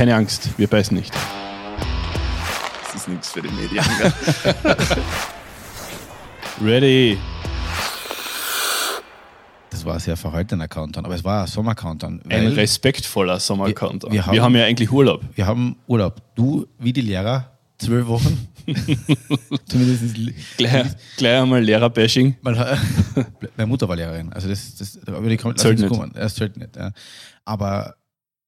keine Angst, wir beißen nicht. Das ist nichts für die Medien. Ready. Das war ein sehr verhaltener Countdown, aber es war ein Sommer-Countdown. Ein respektvoller Sommercountdown. Wir- Wir, wir haben ja eigentlich Urlaub. Wir haben Urlaub. Du, wie die Lehrer, zwölf Wochen. Zumindest Gleich, gleich einmal Lehrer-Bashing. Meine Mutter war Lehrerin, also das, das aber die kommt Zählt nicht. kommen. Das zählt nicht. Ja. Aber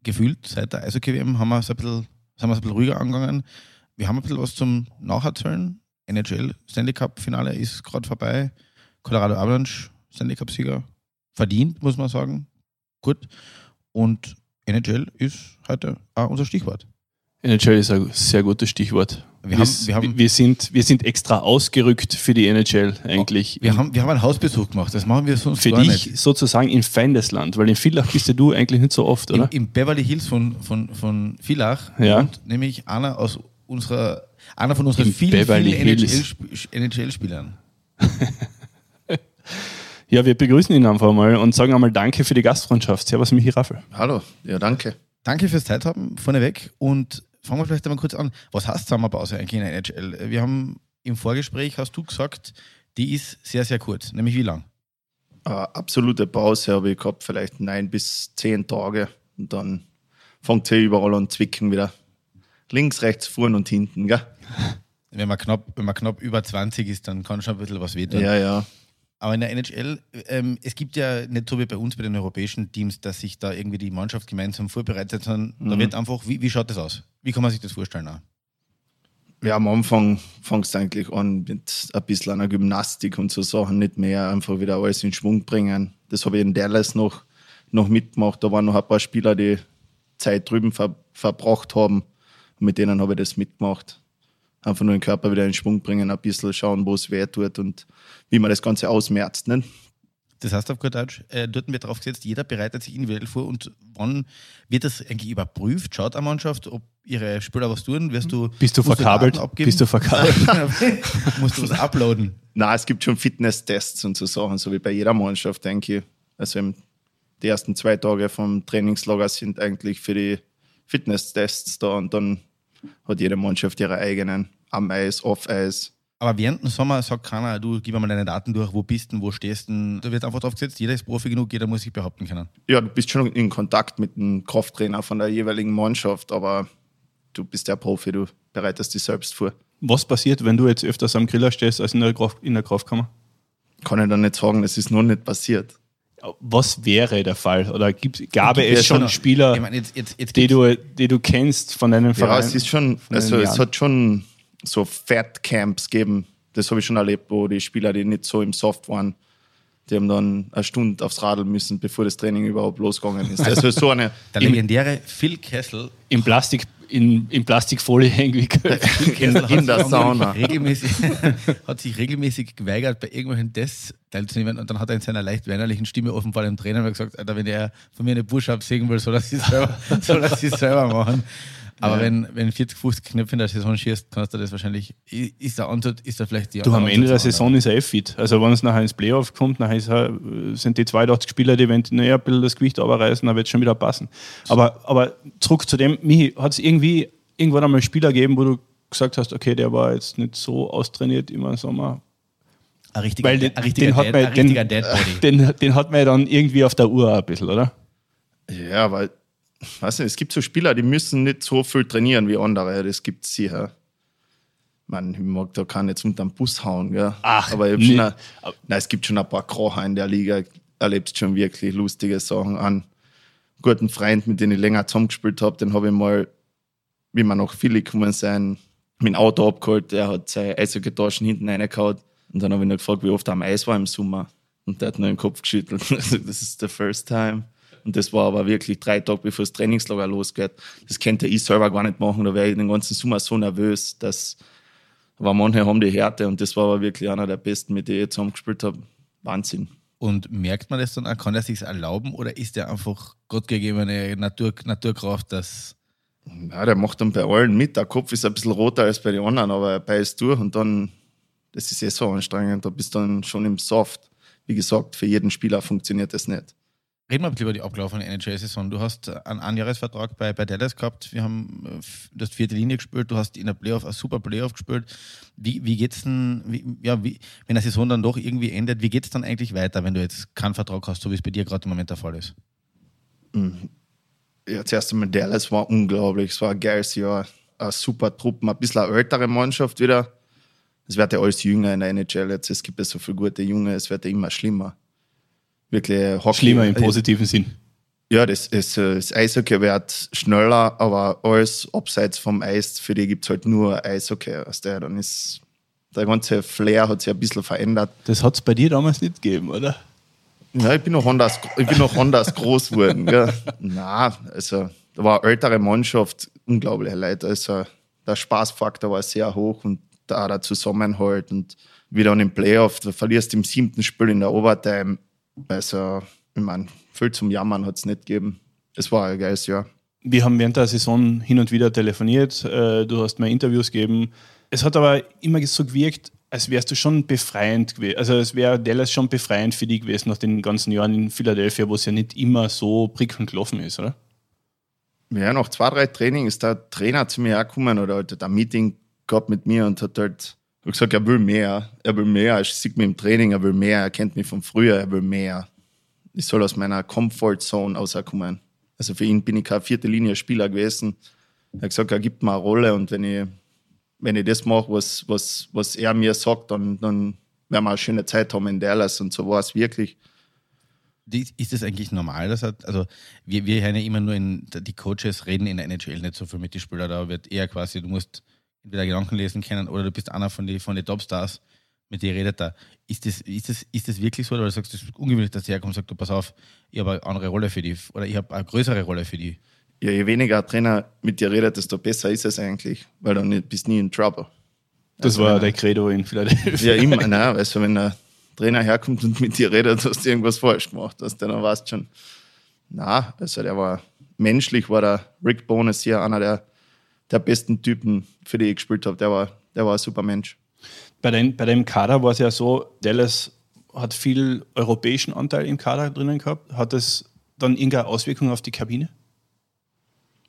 gefühlt seit der Eishockey-WM haben wir so ein bisschen, sind wir so ein bisschen ruhiger angegangen. Wir haben ein bisschen was zum Nacherzählen. NHL Stanley Cup Finale ist gerade vorbei. Colorado Avalanche Stanley Cup Sieger verdient, muss man sagen. Gut. Und NHL ist heute auch unser Stichwort. NHL ist ein sehr gutes Stichwort. Wir Wir, haben- wir haben- wir, sind, wir sind extra ausgerückt für die NHL eigentlich. Wir haben, wir haben einen Hausbesuch gemacht, das machen wir sonst für gar dich nicht. sozusagen in Feindesland, weil in Villach bist ja du eigentlich nicht so oft, Im, oder? Im Beverly Hills von, von, von Villach Ja. wohnt nämlich einer aus unserer, einer von unseren Im vielen, vielen. NHL-Spielern. Ja, wir begrüßen ihn einfach mal und sagen einmal Danke für die Gastfreundschaft. Servus, Michi Raffel. Hallo, ja, danke. Danke fürs Zeit haben, vorneweg. Und fangen wir vielleicht einmal kurz an. Was heißt Sommerpause eigentlich in der NHL? Wir haben im Vorgespräch, hast du gesagt, die ist sehr, sehr kurz. Nämlich wie lang? Eine absolute Pause habe ich gehabt, vielleicht neun bis zehn Tage. Und dann fängt sie überall an zwicken wieder. Links, rechts, vorn und hinten, gell? Wenn man knapp, wenn man knapp über 20 ist, dann kann schon ein bisschen was wehtun. Ja, ja. Aber in der NHL, ähm, es gibt ja nicht so wie bei uns bei den europäischen Teams, dass sich da irgendwie die Mannschaft gemeinsam vorbereitet, sondern da Mhm. wird einfach, wie, wie schaut das aus? Wie kann man sich das vorstellen? Auch? Ja, am Anfang fängst du eigentlich an mit ein bisschen einer Gymnastik und so Sachen, nicht mehr einfach wieder alles in Schwung bringen. Das habe ich in Dallas noch, noch mitgemacht. Da waren noch ein paar Spieler, die Zeit drüben ver, verbracht haben. Und mit denen habe ich das mitgemacht. Einfach nur den Körper wieder in Schwung bringen, ein bisschen schauen, wo es weh tut und wie man das Ganze ausmerzt. Ne? Das heißt auf gut Deutsch, äh, dort wird drauf gesetzt, jeder bereitet sich individuell vor und wann wird das eigentlich überprüft? Schaut eine Mannschaft, ob ihre Spieler was tun? Wirst du, Bist du verkabelt? Abgeben? Bist du verkabelt? musst du was uploaden? Na, es gibt schon Fitnesstests und so Sachen, so wie bei jeder Mannschaft, denke ich. Also im- die ersten zwei Tage vom Trainingslager sind eigentlich für die Fitnesstests da und dann hat jede Mannschaft ihre eigenen am Eis, off Eis. Aber während dem Sommer sagt keiner, du gib mir mal deine Daten durch, wo bist du, wo stehst du. Da wird einfach drauf gesetzt, jeder ist Profi genug, jeder muss sich behaupten können. Ja, du bist schon in Kontakt mit dem Krafttrainer von der jeweiligen Mannschaft, aber du bist der Profi, du bereitest dich selbst vor. Was passiert, wenn du jetzt öfters am Griller stehst als in der, Kraft, in der Kraftkammer? Kann ich dann nicht sagen, es ist noch nicht passiert. Was wäre der Fall? Oder gibt, gab Gibt es es schon schon- Spieler, Ich meine, jetzt, jetzt, jetzt die, du, die du kennst von deinem Ja, Verein? es ist schon, also es Jahren? hat schon so Fat-Camps gegeben. Das habe ich schon erlebt, wo die Spieler, die nicht so im Soft waren, die haben dann eine Stunde aufs Radl müssen, bevor das Training überhaupt losgegangen ist. Also so eine, der legendäre Phil Kessel in, Plastik, in, in Plastikfolie eingewickelt. in, in der Sauna. regelmäßig, hat sich regelmäßig geweigert, bei irgendwelchen Tests teilzunehmen. Und dann hat er in seiner leicht weinerlichen Stimme offenbar dem Trainer gesagt, Alter, wenn er von mir eine Push-Up sehen will, soll er sie selber, soll er sie selber machen. Aber wenn, wenn 40, 50 Knöpfe in der Saison schießt, kannst du das wahrscheinlich, ist der Ansatz, ist da vielleicht die Du, am Ende der Saison ist er eh fit. Also wenn es nachher ins Playoff kommt, nachher ist er, sind die 82 Spieler, die wenn naja, ein bisschen das Gewicht runterreißen, dann wird es schon wieder passen. Aber, aber zurück zu dem, Michi, hat es irgendwie irgendwann einmal Spieler gegeben, wo du gesagt hast, okay, der war jetzt nicht so austrainiert immer im Sommer. Ein richtiger, Weil den, ein richtiger, den, hat Dad, man, ein richtiger den, Deadbody. den, den hat man ja dann irgendwie auf der Uhr ein bisschen, oder? Ja, weil, weiß nicht, es gibt so Spieler, die müssen nicht so viel trainieren wie andere. Das gibt es sicher. Man, ich mag da keinen jetzt unter den Bus hauen, gell? Ach, aber nee. schon ein, nein, es gibt schon ein paar Kracher in der Liga, erlebst schon wirklich lustige Sachen an. Guten Freund, mit dem ich länger zusammengespielt habe, den habe ich mal, wie wir nach Philly gekommen sind, dem Auto abgeholt, der hat seine Eishockeytaschen hinten reingehauen und dann habe ich ihn gefragt, wie oft er am Eis war im Sommer. Und der hat nur den Kopf geschüttelt. Also, das ist the first time. Und das war aber wirklich drei Tage bevor das Trainingslager losgeht. Das könnte ich selber gar nicht machen. Da wäre ich den ganzen Sommer so nervös, dass aber manche haben die Härte und das war aber wirklich einer der besten, mit denen ich zusammengespielt habe. Wahnsinn. Und merkt man das dann auch, kann er sich erlauben oder ist der einfach gottgegebene Natur, Naturkraft, dass Ja, der macht dann bei allen mit. Der Kopf ist ein bisschen roter als bei den anderen, aber er beißt durch und dann, das ist eh so anstrengend. Da bist du dann schon im Soft. Wie gesagt, für jeden Spieler funktioniert das nicht. Reden wir ein bisschen über die abgelaufene NHL-Saison. Du hast einen Einjahresvertrag bei, bei Dallas gehabt. Wir haben, äh, du hast vierte Linie gespielt, du hast in der Playoff, ein super Playoff gespielt. Wie, wie geht's denn, wie, ja, wie, wenn der Saison dann doch irgendwie endet, wie geht es dann eigentlich weiter, wenn du jetzt keinen Vertrag hast, so wie es bei dir gerade im Moment der Fall ist? Ja, zuerst einmal Dallas war unglaublich. Es war ein geiles Jahr. Eine super Truppe, ein bisschen eine ältere Mannschaft wieder. Es wird ja alles jünger in der NHL jetzt. Es gibt ja so viele gute Junge, es wird ja immer schlimmer. Wirklich Hockey. Schlimmer im positiven Sinn. Ja, das, ist, das Eishockey wird schneller, aber alles abseits vom Eis, für die gibt es halt nur Eishockey. Also der, dann ist der ganze Flair hat sich ein bisschen verändert. Das hat es bei dir damals nicht gegeben, oder? Ja, ich bin noch anders, ich bin noch anders groß geworden. Gell. Na, also da war eine ältere Mannschaft, unglaubliche Leute. Also der Spaßfaktor war sehr hoch und da der Zusammenhalt und wie dann im Playoff, du verlierst im siebten Spiel in der Overtime. Also, ich meine, viel zum Jammern hat es nicht gegeben. Es war ein geiles Jahr. Wir haben während der Saison hin und wieder telefoniert, äh, du hast mir Interviews gegeben. Es hat aber immer so gewirkt, als wärst du schon befreiend gewesen. Also es wäre Dallas schon befreiend für dich gewesen nach den ganzen Jahren in Philadelphia, wo es ja nicht immer so prickelnd gelaufen ist, oder? Ja, nach zwei, drei Trainings ist der Trainer zu mir gekommen oder halt ein Meeting gehabt mit mir und hat halt gesagt, er will mehr. Er will mehr. Er sieht mich im Training, er will mehr. Er kennt mich von früher, er will mehr. Ich soll aus meiner Comfort-Zone rauskommen. Also für ihn bin ich kein vierte Linie Spieler gewesen. Er hat gesagt, er gibt mir eine Rolle und wenn ich, wenn ich das mache, was, was, was er mir sagt, dann, dann werden wir eine schöne Zeit haben in Dallas und so war es wirklich. Ist das eigentlich normal? Das hat, also wir, wir hören ja immer nur in, die Coaches reden in der NHL nicht so viel mit den Spielern, da wird eher quasi, du musst entweder Gedanken lesen können oder du bist einer von den von die Topstars, mit denen redet da. Ist das, ist, das, ist das wirklich so oder sagst du, es ist ungewöhnlich, dass der herkommt und sagt, du pass auf, ich habe eine andere Rolle für die oder ich habe eine größere Rolle für die. Ja, je weniger ein Trainer mit dir redet, desto besser ist es eigentlich, weil dann nicht- bist du nie in Trouble. Das Also war der Credo in Philadelphia. Ja, immer, nein, weißt du, wenn der Trainer herkommt und mit dir redet, hast du irgendwas falsch gemacht, hast du dann weißt schon. Na, also der war menschlich, war der Rick Bonus hier einer der, der besten Typen, für die ich gespielt habe. Der war, der war ein super Mensch. Bei, den, bei dem Kader war es ja so, Dallas hat viel europäischen Anteil im Kader drinnen gehabt. Hat das dann irgendeine Auswirkung auf die Kabine?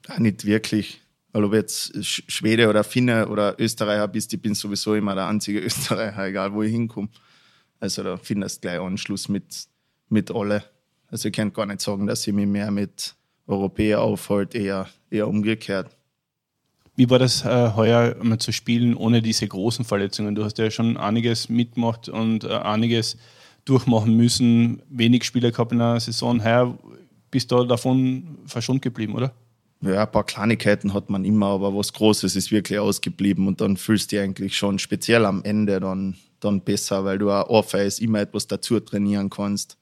Ah, nicht wirklich. Weil ob du jetzt Sch- Schwede oder Finne oder Österreicher bist, ich bin sowieso immer der einzige Österreicher, egal wo ich hinkomme. Also da findest du gleich Anschluss mit, mit alle. Also ich kann gar nicht sagen, dass ich mich mehr mit Europäer aufhalte, eher, eher umgekehrt. Wie war das äh, heuer mal zu spielen ohne diese großen Verletzungen? Du hast ja schon einiges mitgemacht und äh, einiges durchmachen müssen. Wenig Spieler gehabt in der Saison. Heuer bist du davon verschont geblieben, oder? Ja, ein paar Kleinigkeiten hat man immer, aber was Großes ist wirklich ausgeblieben und dann fühlst du dich eigentlich schon speziell am Ende dann, dann besser, weil du auch Ohrfeis immer etwas dazu trainieren kannst.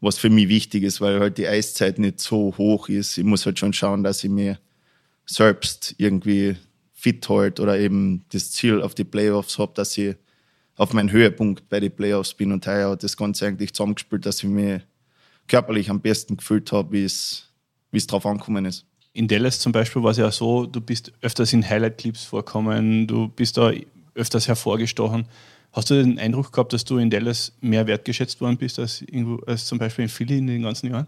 Was für mich wichtig ist, weil halt die Eiszeit nicht so hoch ist. Ich muss halt schon schauen, dass ich mir selbst irgendwie fit halt oder eben das Ziel auf die Playoffs habe, dass ich auf meinen Höhepunkt bei den Playoffs bin und heuer hat das Ganze eigentlich zusammengespielt, dass ich mich körperlich am besten gefühlt habe, wie es drauf angekommen ist. In Dallas zum Beispiel war es ja so, du bist öfters in Highlight-Clips vorkommen, du bist da öfters hervorgestochen. Hast du den Eindruck gehabt, dass du in Dallas mehr wertgeschätzt worden bist als, irgendwo, als zum Beispiel in Philly in den ganzen Jahren?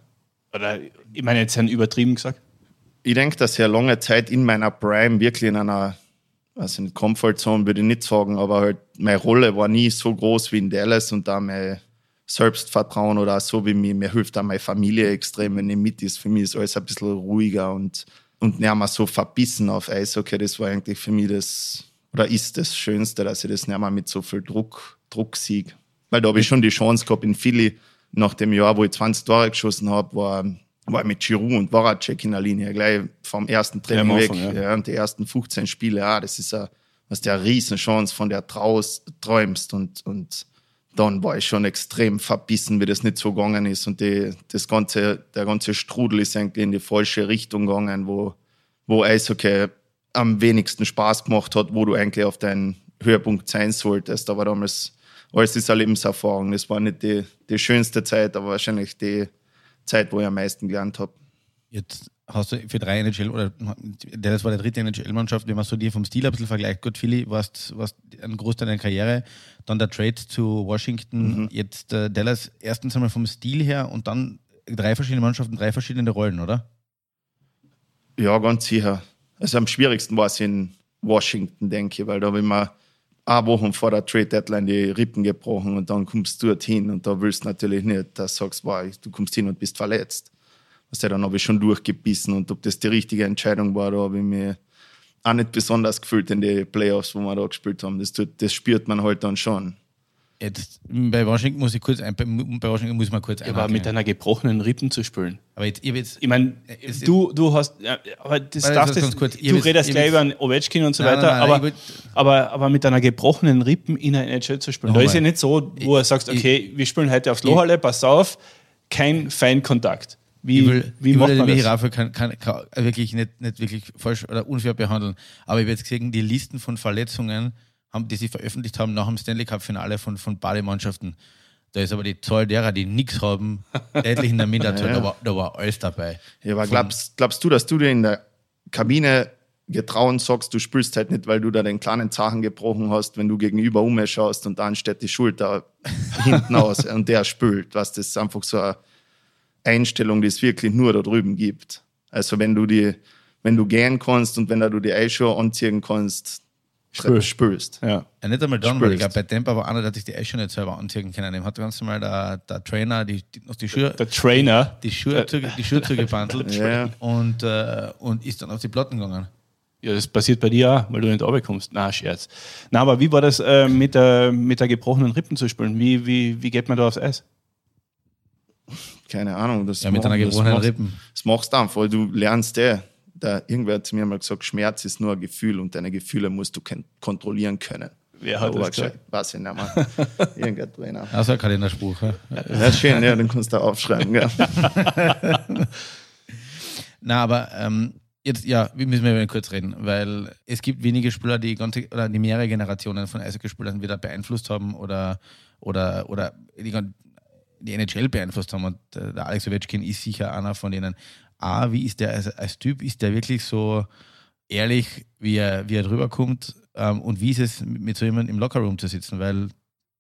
Oder, ich meine jetzt übertrieben gesagt. Ich denke, dass ich eine lange Zeit in meiner Prime wirklich in einer, also in Comfortzone würde ich nicht sagen, aber halt meine Rolle war nie so groß wie in Dallas und da mein Selbstvertrauen oder so wie mir, mir hilft auch meine Familie extrem, wenn ich mit ist. Für mich ist alles ein bisschen ruhiger und, und nicht mehr so verbissen auf Eishockey. Das war eigentlich für mich das, oder ist das Schönste, dass ich das nicht mehr mit so viel Druck, Druck sieg. Weil da habe ich schon die Chance gehabt in Philly, nach dem Jahr, wo ich 20 Tore geschossen habe, war, war mit Giroud und Voracek in der Linie, gleich vom ersten Training am weg. Anfang, ja. Ja. und die ersten 15 Spiele, ja, das ist eine, was der Riesenchance, von der traust, träumst und, und dann war ich schon extrem verbissen, wie das nicht so gegangen ist und die, das ganze, der ganze Strudel ist eigentlich in die falsche Richtung gegangen, wo, wo Eishockey am wenigsten Spaß gemacht hat, wo du eigentlich auf deinen Höhepunkt sein solltest. Aber damals, alles ist eine Lebenserfahrung. Das war nicht die, die schönste Zeit, aber wahrscheinlich die Zeit, wo ich am meisten gelernt habe. Jetzt hast du für drei NHL oder das war der dritte NHL-Mannschaft, wenn man so dir vom Stil ein bisschen vergleicht. Gut, Philly warst, warst ein Großteil deiner Karriere, dann der Trade zu Washington, jetzt äh, Dallas erstens einmal vom Stil her und dann drei verschiedene Mannschaften, drei verschiedene Rollen, oder? Ja, ganz sicher. Also am schwierigsten war es in Washington, denke ich, weil da habe ich mir eine Woche vor der Trade Deadline die Rippen gebrochen und dann kommst du dorthin und da willst du natürlich nicht, dass du sagst, wow, du kommst hin und bist verletzt. Also dann habe ich schon durchgebissen und ob das die richtige Entscheidung war, da habe ich mich auch nicht besonders gefühlt in die Playoffs, wo wir da gespielt haben. Das, tut, das spürt man halt dann schon. Jetzt, bei Washington muss ich kurz ein, bei Washington muss man kurz Ja, aber mit einer gebrochenen Rippen zu spielen. Aber jetzt, ich jetzt Ich meine, Es- du, du hast, aber das darfst das, kurz. Du will- redest ich gleich über einen Ovechkin und so Nein, weiter, nein, nein, aber, will- aber, aber mit einer gebrochenen Rippen in einer NHL zu spielen, da ist ja nicht so, wo du sagst, Ich- okay, wir spielen heute aufs Lohalle, pass auf, kein Feinkontakt. Wie, ich will, wie ich macht will man den? Raffel kann, kann, kann wirklich nicht, nicht wirklich falsch oder unfair behandeln. Aber ich habe jetzt gesehen, die Listen von Verletzungen, haben, die sie veröffentlicht haben nach dem Stanley Cup-Finale von, von beiden Mannschaften. Da ist aber die Zahl derer, die nichts haben, deutlich in der Minderzahl. Da, war, da war alles dabei. Ja, aber Von- glaubst, glaubst du, dass du dir in der Kabine getrauen sagst, du spürst halt nicht, weil du da den kleinen Zachen gebrochen hast, wenn du gegenüber umschaust und dann steht die Schulter hinten aus und der spült. Was das ist einfach so eine Einstellung, die es wirklich nur da drüben gibt. Also wenn du die, wenn du gehen kannst und wenn du die Eishow anziehen kannst, Spürst. spürst. Ja. Ja, nicht einmal dann, weil ich Spürst. glaube, bei Tampa war einer, der sich die Eische nicht selber anziehen können. Dem hat ganz normal der, der Trainer die, die, noch die Schuhe, Der Trainer, die Schuhe, die Schuhe zugebandelt Ja. und, äh, und ist dann auf die Platten gegangen. ja, das passiert bei dir auch, weil du nicht runterkommst. Na, Scherz. Na, aber wie war das äh, mit, der, mit der gebrochenen Rippen zu spielen? Wie, wie, wie geht man da aufs Eis? Keine Ahnung. Das Ja, mit einer gebrochenen Rippen. Das machst du einfach, du lernst eh. Da, irgendwer hat zu mir mal gesagt, Schmerz ist nur ein Gefühl und deine Gefühle musst du kontrollieren können. Wer hat Aber das gesagt? Weiß ich nicht mehr. Irgendein Trainer. Also ein Kalenderspruch. Ja. Ja, schön, ja, den kannst du aufschreiben. Gell? Na, aber ähm, jetzt, ja, wir müssen wir kurz reden, weil es gibt wenige Spieler, die ganze oder die mehrere Generationen von Eishockeyspielern wieder beeinflusst haben oder oder oder die, die NHL beeinflusst haben. Und äh, der Alex Ovechkin ist sicher einer von denen. A, wie ist der als, als Typ? Ist der wirklich so ehrlich, wie er, wie er drüber kommt? Ähm, und wie ist es, mit so jemandem im Lockerroom zu sitzen? Weil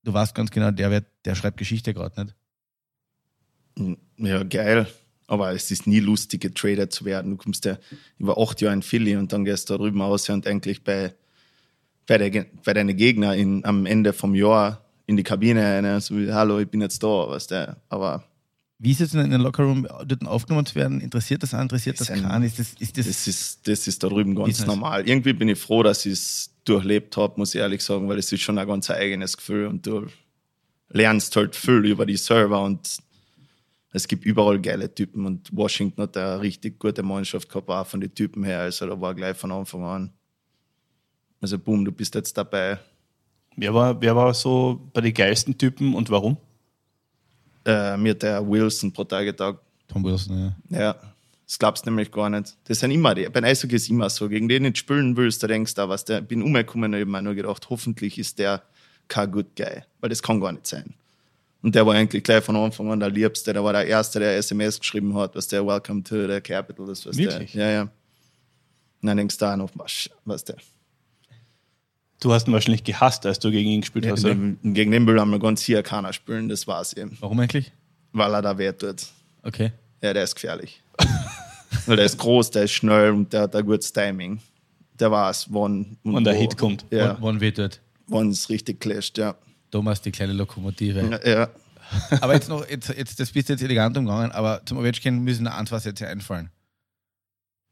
du weißt ganz genau, der, wird, der schreibt Geschichte gerade nicht. Ja, geil. Aber es ist nie lustig, getradet zu werden. Du kommst ja über acht Jahre in Philly und dann gehst du da drüben aus und eigentlich bei, bei, der, bei deinen Gegner in, am Ende vom Jahr in die Kabine rein, so wie, hallo, ich bin jetzt da, weißt du. Aber Wie ist es denn in den Lockerroom dort aufgenommen zu werden? Interessiert das einen? Interessiert das keinen? Ist das, ist das, das ist, das ist da drüben ganz Business. normal. Irgendwie bin ich froh, dass ich es durchlebt habe, muss ich ehrlich sagen, weil es ist schon ein ganz eigenes Gefühl und du lernst halt viel über die Server und es gibt überall geile Typen und Washington hat eine richtig gute Mannschaft gehabt, auch von den Typen her. Also da war gleich von Anfang an. Also boom, du bist jetzt dabei. Wer war, wer war so bei den geilsten Typen und warum? Äh, mir hat der Wilson pro Tag gesagt, Tom Wilson, ja. Ja, das glaubst du nämlich gar nicht. Das sind immer die. Beim Eishockey ist immer so. Gegen den nicht spielen willst, da denkst du, was der, bin umgekommen und mir nur gedacht, hoffentlich ist der kein good guy. Weil das kann gar nicht sein. Und der war eigentlich gleich von Anfang an der Liebste. Der war der Erste, der SMS geschrieben hat, was der Welcome to the Capital ist. Was Wirklich? Der, ja, ja. Und dann denkst du auch noch, was der. Du hast ihn wahrscheinlich gehasst, als du gegen ihn gespielt hast. oder? Und gegen den will wir ganz hier keiner spielen, das war's eben. Warum eigentlich? Weil er da weh tut. Okay. Ja, der ist gefährlich. Weil der ist groß, der ist schnell und der hat ein gutes Timing. Der weiß, wann Und der wo. Hit kommt. Ja, Wann, wann wird dort? wann es richtig clasht, ja. Thomas, die kleine Lokomotive. ja. Ja, aber jetzt noch, jetzt, jetzt, das bist du jetzt elegant umgegangen, aber zum Ovechkin müssen noch ein, zwei Sätze einfallen.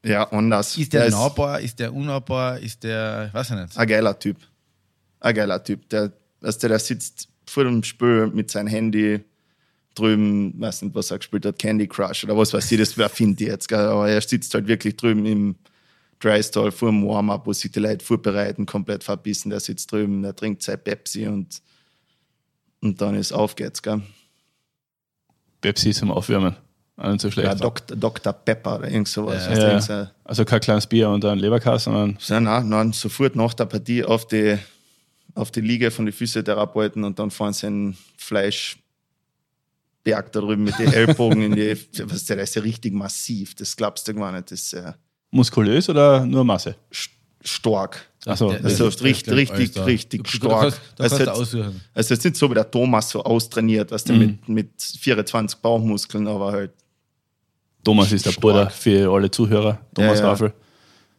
Ja anders. Ist der, ist nahbar? Ist der unnahbar? Ist der, weiß ich nicht. ein geiler Typ. Ein geiler Typ. Der, weißt du, der sitzt vor dem Spiel mit seinem Handy drüben, weiß nicht, was er gespielt hat, Candy Crush oder was weiß ich, das wer finde ich jetzt. Gell? Aber er sitzt halt wirklich drüben im Drystall vor dem Warm-up, wo sich die Leute vorbereiten, komplett verbissen. Der sitzt drüben, der trinkt sein Pepsi und, und dann ist auf geht's. Gell? Pepsi zum Aufwärmen. Nicht so schlecht. Ja, Dr. Dr. Pepper oder irgend sowas. Ja. weißt du, Ja. so- Also kein kleines Bier und ein Leberkass, sondern Ja, nein, nein, sofort nach der Partie auf die, auf die Liege von den Physiotherapeuten und dann fahren sie einen Fleischberg da drüben mit den Ellbogen in die. Was ist der, ist ja richtig massiv, das glaubst du gar nicht. Das äh, muskulös oder nur Masse? st- stark. Also der- richtig, richtig, richtig du, stark. Du kannst, du Also jetzt-. Also jetzt nicht so wie der Thomas so austrainiert, was der Mhm. mit, mit 24 Bauchmuskeln, aber halt Thomas ist der Stark. Bruder für alle Zuhörer, Thomas Ja, ja. Raffel.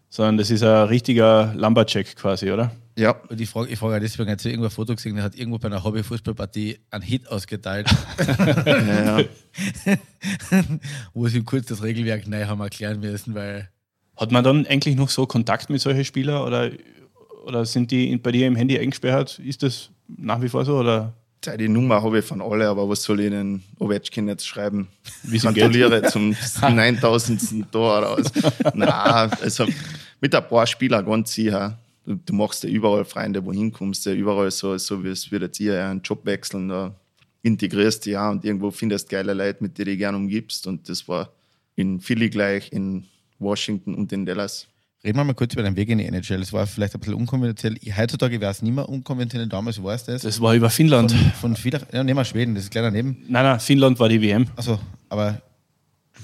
Sondern das ist ein richtiger Lumberjack quasi, oder? Ja, Und ich frage ich frage auch deswegen, hat sie irgendwo ein Foto gesehen, der hat irgendwo bei einer Hobby-Fußballpartie einen Hit ausgeteilt, ja, ja. wo sie ihm kurz das Regelwerk neu haben erklären müssen, weil Hat man dann eigentlich noch so Kontakt mit solchen Spielern oder, oder sind die bei dir im Handy eingesperrt? Ist das nach wie vor so? Oder Die Nummer habe ich von alle, aber was soll ich den Ovechkin jetzt schreiben? Wie? Gratuliere zum 9000. Tor raus. Na, also mit ein paar Spielern ganz sicher. Du, du machst ja überall Freunde, wohin kommst, ja überall so, so wie es würdet ihr ja einen Job wechseln, da integrierst du ja und irgendwo findest geile Leute, mit denen du gerne umgibst. Und das war in Philly gleich, in Washington und in Dallas. Reden wir mal kurz über den Weg in die NHL. Es war vielleicht ein bisschen unkonventionell. Heutzutage wäre es nicht mehr unkonventionell. Damals war es das. das war über Finnland. Von, von Villach, ja, nehmen wir Schweden, das ist gleich daneben. Nein, nein, Finnland war die WM. Also, aber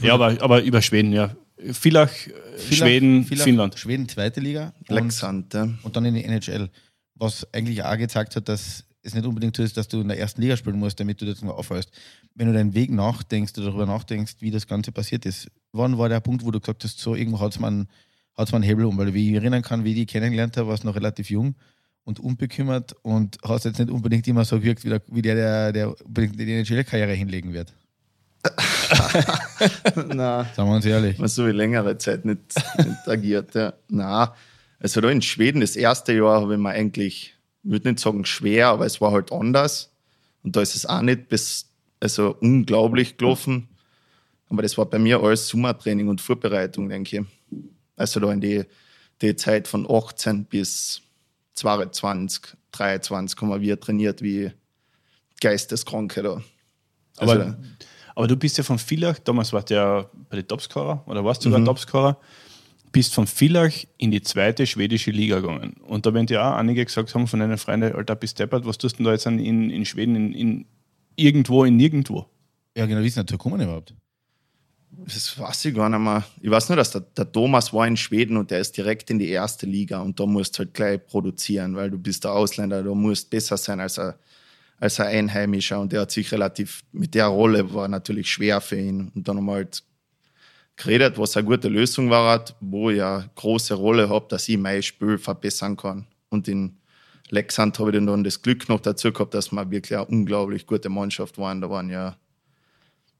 Ja, aber, aber über Schweden, ja. Villach, äh, Schweden, Villach- Finnland. Schweden, zweite Liga. Und, Lexand, ja. und dann in die NHL. Was eigentlich auch gezeigt hat, dass es nicht unbedingt so ist, dass du in der ersten Liga spielen musst, damit du das noch aufhörst. Wenn du deinen Weg nachdenkst oder darüber nachdenkst, wie das Ganze passiert ist, wann war der Punkt, wo du gesagt hast, so irgendwo hat es mal, einen- hat's mal einen Hebel um? Weil wie ich erinnern kann, wie ich die kennengelernt habe, warst du noch relativ jung und unbekümmert und hast jetzt nicht unbedingt immer so gewirkt, wie der, wie der, der, der unbedingt die NHL-Karriere hinlegen wird. Na, Sagen wir uns ehrlich. man so wie längere Zeit nicht, nicht agiert. Ja. Na, also da in Schweden das erste Jahr habe ich mir eigentlich, ich würde nicht sagen schwer, aber es war halt anders. Und da ist es auch nicht bis, also unglaublich gelaufen. Aber das war bei mir alles Sommertraining und Vorbereitung, denke ich. Also da in die, die Zeit von 18 bis 22, 23 haben wir trainiert wie Geisteskranke da. Also, Aber, aber du bist ja von Villach, damals warst du ja bei den Topscorer oder warst du sogar Mhm. Topscorer, bist von Villach in die zweite schwedische Liga gegangen. Und da werden ja auch einige gesagt haben von deinen Freunden, Alter, bist deppert, was tust du denn da jetzt an- in, in Schweden, in, in irgendwo, in nirgendwo? Ja, genau, wie ist denn gekommen überhaupt? Das weiß ich gar nicht mehr. Ich weiß nur, dass der, der Thomas war in Schweden und der ist direkt in die erste Liga und da musst du halt gleich produzieren, weil du bist der Ausländer, du musst besser sein als ein, als ein Einheimischer und der hat sich relativ, mit der Rolle war natürlich schwer für ihn und dann haben wir halt geredet, was eine gute Lösung war, wo ich eine große Rolle habe, dass ich mein Spiel verbessern kann und in Lexand habe ich dann das Glück noch dazu gehabt, dass wir wirklich eine unglaublich gute Mannschaft waren. Da waren ja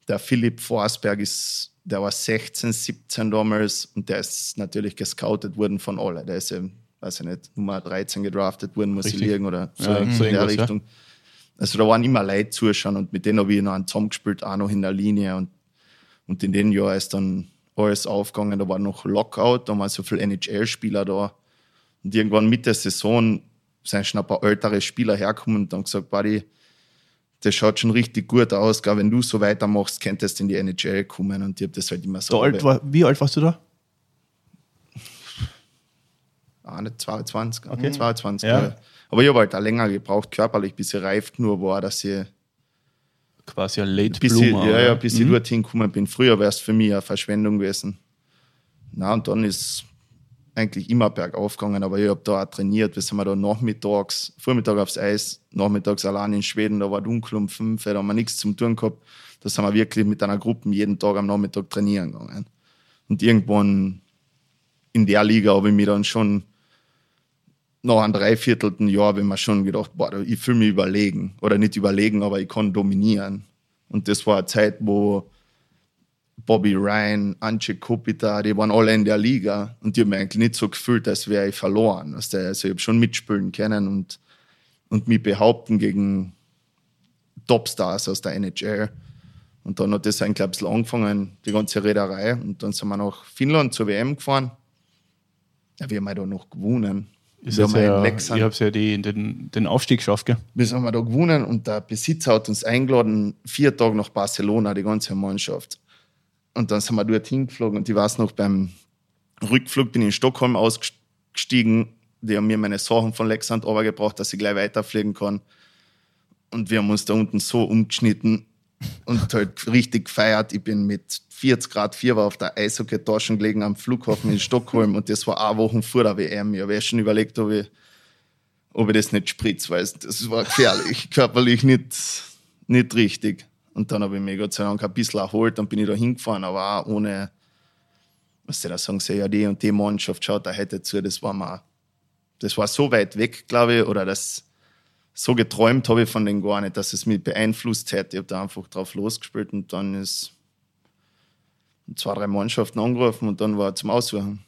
der Philipp Forsberg ist, der war 16, 17 damals und der ist natürlich gescoutet worden von allen. Der ist, ähm, weiß ich nicht, Nummer 13 gedraftet worden, muss ich Richtig. liegen oder so, Ja, in so der irgendwas, ja. Richtung. Also da waren immer Leute zuschauen und mit denen habe ich noch einen zusammengespielt, auch noch in der Linie und, und in den Jahren ist dann alles aufgegangen. Da war noch Lockout, da waren so viele NHL-Spieler da und irgendwann mit der Saison sind schon ein paar ältere Spieler hergekommen und haben gesagt, Buddy, das schaut schon richtig gut aus. Gell? Wenn du so weitermachst, könntest du in die NHL kommen. Und ich habe das halt immer so. Alt war, wie alt warst du da? Ah, nicht 22, Okay. 22. Ja. Ja. Aber ich habe halt auch länger gebraucht, körperlich, bis ich reif nur war, dass ich, Quasi ein Late bis ich, Bloomer. ja, ja, oder? bis ich dorthin gekommen bin. Früher wäre es für mich eine Verschwendung gewesen. Na, und dann ist eigentlich immer bergauf gegangen, aber ich habe da auch trainiert. Wir sind da nachmittags, Vormittag aufs Eis, nachmittags allein in Schweden, da war dunkel um fünf, da haben wir nichts zum tun gehabt. Da sind wir wirklich mit einer Gruppe jeden Tag am Nachmittag trainieren gegangen. Und irgendwann in der Liga habe ich mich dann schon nach einem dreiviertelten Jahr habe ich mir schon gedacht, boah, ich fühle mich überlegen. Oder nicht überlegen, aber ich kann dominieren. Und das war eine Zeit, wo Bobby Ryan, Ance Kopita, die waren alle in der Liga. Und die haben mich eigentlich nicht so gefühlt, als wäre ich verloren. Weißt du, Also ich habe schon mitspielen können und, und mich behaupten gegen Topstars aus der NHL. Und dann hat das eigentlich ein bisschen angefangen, die ganze Reederei. Und dann sind wir nach Finnland zur WM gefahren. Ja, wir haben ja da noch gewonnen. Ist wir haben ja ja, ich habe ja die, den, den Aufstieg geschafft, gell? wir haben da gewonnen und der Besitzer hat uns eingeladen, vier Tage nach Barcelona, die ganze Mannschaft. Und dann sind wir dort hingeflogen und ich weiß noch, beim Rückflug bin ich in Stockholm ausgestiegen. Die haben mir meine Sachen von Lexand gebracht, dass ich gleich weiterfliegen kann. Und wir haben uns da unten so umgeschnitten und halt richtig gefeiert. Ich bin mit 40 Grad Fieber auf der Eishockey-Taschen gelegen am Flughafen in Stockholm und das war auch Wochen vor der WM. Ich habe schon überlegt, ob ich, ob ich das nicht spritze, weil das war gefährlich, körperlich nicht, nicht richtig. Und dann habe ich mich Gott sei Dank ein bisschen erholt, dann bin ich da hingefahren, aber auch ohne, was die da sagen, sie, ja, die und die Mannschaft schaut da heute zu, das war mal, das war so weit weg, glaube ich, oder das, so geträumt habe ich von denen gar nicht, dass es mich beeinflusst hätte. Ich habe da einfach drauf losgespielt und dann ist zwei, drei Mannschaften angerufen und dann war zum Aussuchen.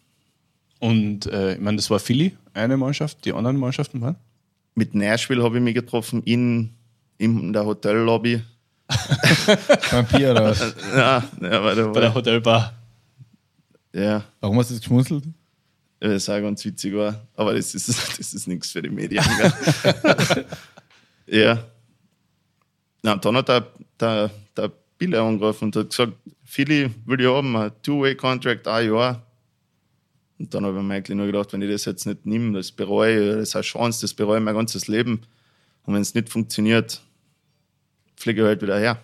Und äh, ich meine, das war Philly, eine Mannschaft, die anderen Mannschaften waren? Mit Nashville habe ich mich getroffen, in, in der Hotellobby. Vampir oder was? ja, ja, weil da Bei der war, Hotelbar. ja, Warum hast du das geschmunzelt? das ist auch ganz witzig war. Aber das ist, das ist nichts für die Medien. ja. Na, und dann hat der, der, der Biller angerufen und hat gesagt, Philly will ich haben, ein Two-Way-Contract, ein Jahr. Und dann habe ich mir eigentlich nur gedacht, wenn ich das jetzt nicht nehme, das bereue, ich, das ist eine Chance, das bereue ich mein ganzes Leben. Und wenn es nicht funktioniert, fliege ich halt wieder her.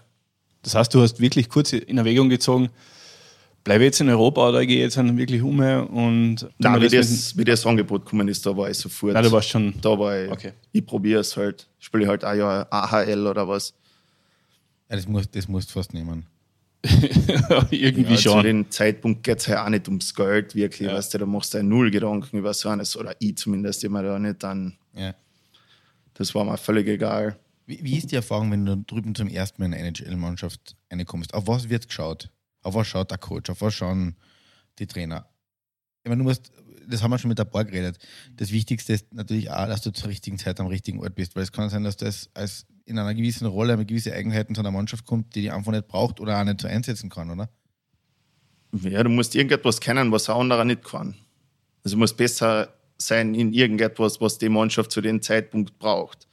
Das heißt, du hast wirklich kurz in Erwägung gezogen, bleibe jetzt in Europa oder gehe jetzt dann wirklich um und Nein, wie das das, wie das Angebot gekommen ist, da war ich sofort. Nein, du warst schon da war ich, Okay. ich probiere es halt. Spiele halt ein Jahr AHL oder was. Ja, das musst das musst du fast nehmen. irgendwie Ja, zu schon. dem Zeitpunkt geht es halt auch nicht ums Geld, wirklich. Ja. Weißt du, da machst du ja null Gedanken über so eines, oder ich zumindest immer da nicht. Dann, Ja. das war mir völlig egal. Wie, wie ist die Erfahrung, wenn du drüben zum ersten Mal in eine NHL-Mannschaft reinkommst? Auf was wird geschaut? Auf was schaut der Coach? Auf was schauen die Trainer? Ich meine, du musst, das haben wir schon mit der Bar geredet. Das Wichtigste ist natürlich auch, dass du zur richtigen Zeit am richtigen Ort bist, weil es kann sein, dass das als in einer gewissen Rolle mit gewissen Eigenheiten zu einer Mannschaft kommt, die die einfach nicht braucht oder auch nicht so einsetzen kann, oder? Ja, du musst irgendetwas kennen, was ein anderer nicht kann. Also du musst besser sein in irgendetwas, was die Mannschaft zu dem Zeitpunkt braucht.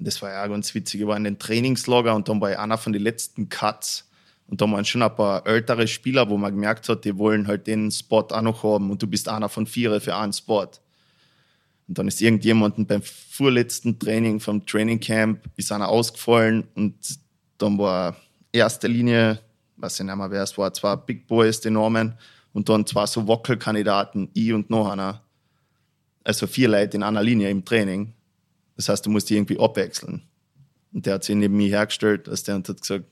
Und das war ja ganz witzig. Ich war in den Trainingslager und dann war ich einer von den letzten Cuts. Und da waren schon ein paar ältere Spieler, wo man gemerkt hat, die wollen halt den Spot auch noch haben und du bist einer von vier für einen Spot. Und dann ist irgendjemanden beim vorletzten Training vom Training Camp ist einer ausgefallen und dann war erste Linie, weiß ich nicht mehr, wer es war, zwei Big Boys, die Namen und dann zwei so Wackelkandidaten, ich und noch einer. Also vier Leute in einer Linie im Training. Das heißt, du musst die irgendwie abwechseln. Und der hat sich neben mir hergestellt, als der und hat gesagt,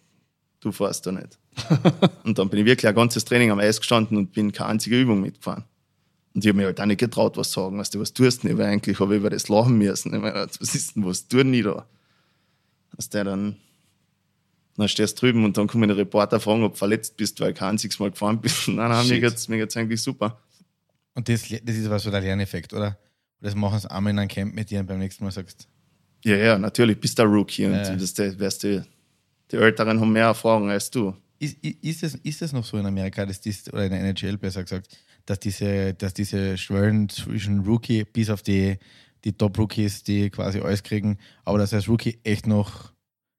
du fährst da nicht. und dann bin ich wirklich ein ganzes Training am Eis gestanden und bin keine einzige Übung mitgefahren. Und ich habe mir halt auch nicht getraut, was zu sagen. Weißt du, was tust du denn? Weil eigentlich habe ich über das lachen müssen. Ich meine, was ist denn, was tun die da? Dass der dann, dann stehst du drüben und dann kommen die Reporter fragen, ob du verletzt bist, weil du kein einziges Mal gefahren bist. Nein, nein, mir Shit. mir geht's eigentlich super. Und das, das ist aber so der Lerneffekt, oder? Das machen sie einmal in einem Camp mit dir und beim nächsten Mal sagst Ja, ja, natürlich, bist du ein Rookie und Ja. das, das, weißt du, die Älteren haben mehr Erfahrung als du. Ist, ist, es, ist es noch so in Amerika, dass dies, oder in der NHL besser gesagt, dass diese, dass diese Schwellen zwischen Rookie bis auf die, die Top-Rookies, die quasi alles kriegen, aber dass als Rookie echt noch,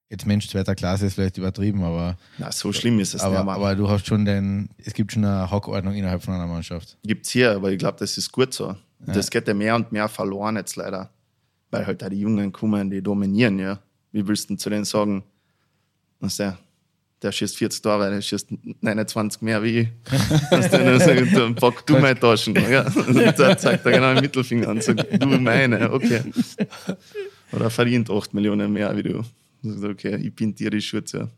jetzt Mensch zweiter Klasse ist vielleicht übertrieben, aber, Na, so schlimm ist es aber, nicht. aber du hast schon den, es gibt schon eine Hockordnung innerhalb von einer Mannschaft. Gibt's hier, aber ich glaube, das ist gut so. Und Das geht ja mehr und mehr verloren jetzt leider. Weil halt da die Jungen kommen, die dominieren, ja. Wie willst du denn zu denen sagen, was der, der schießt 40 Tore, der schießt 29 mehr wie ich. Dass der dann sagt, dann pack du meine Taschen. Ja. Dann zeigt er genau den Mittelfinger und sagt, du meine, okay. Oder er verdient 8 Millionen mehr wie du. Und sagt, okay, ich bin dir die Schürze.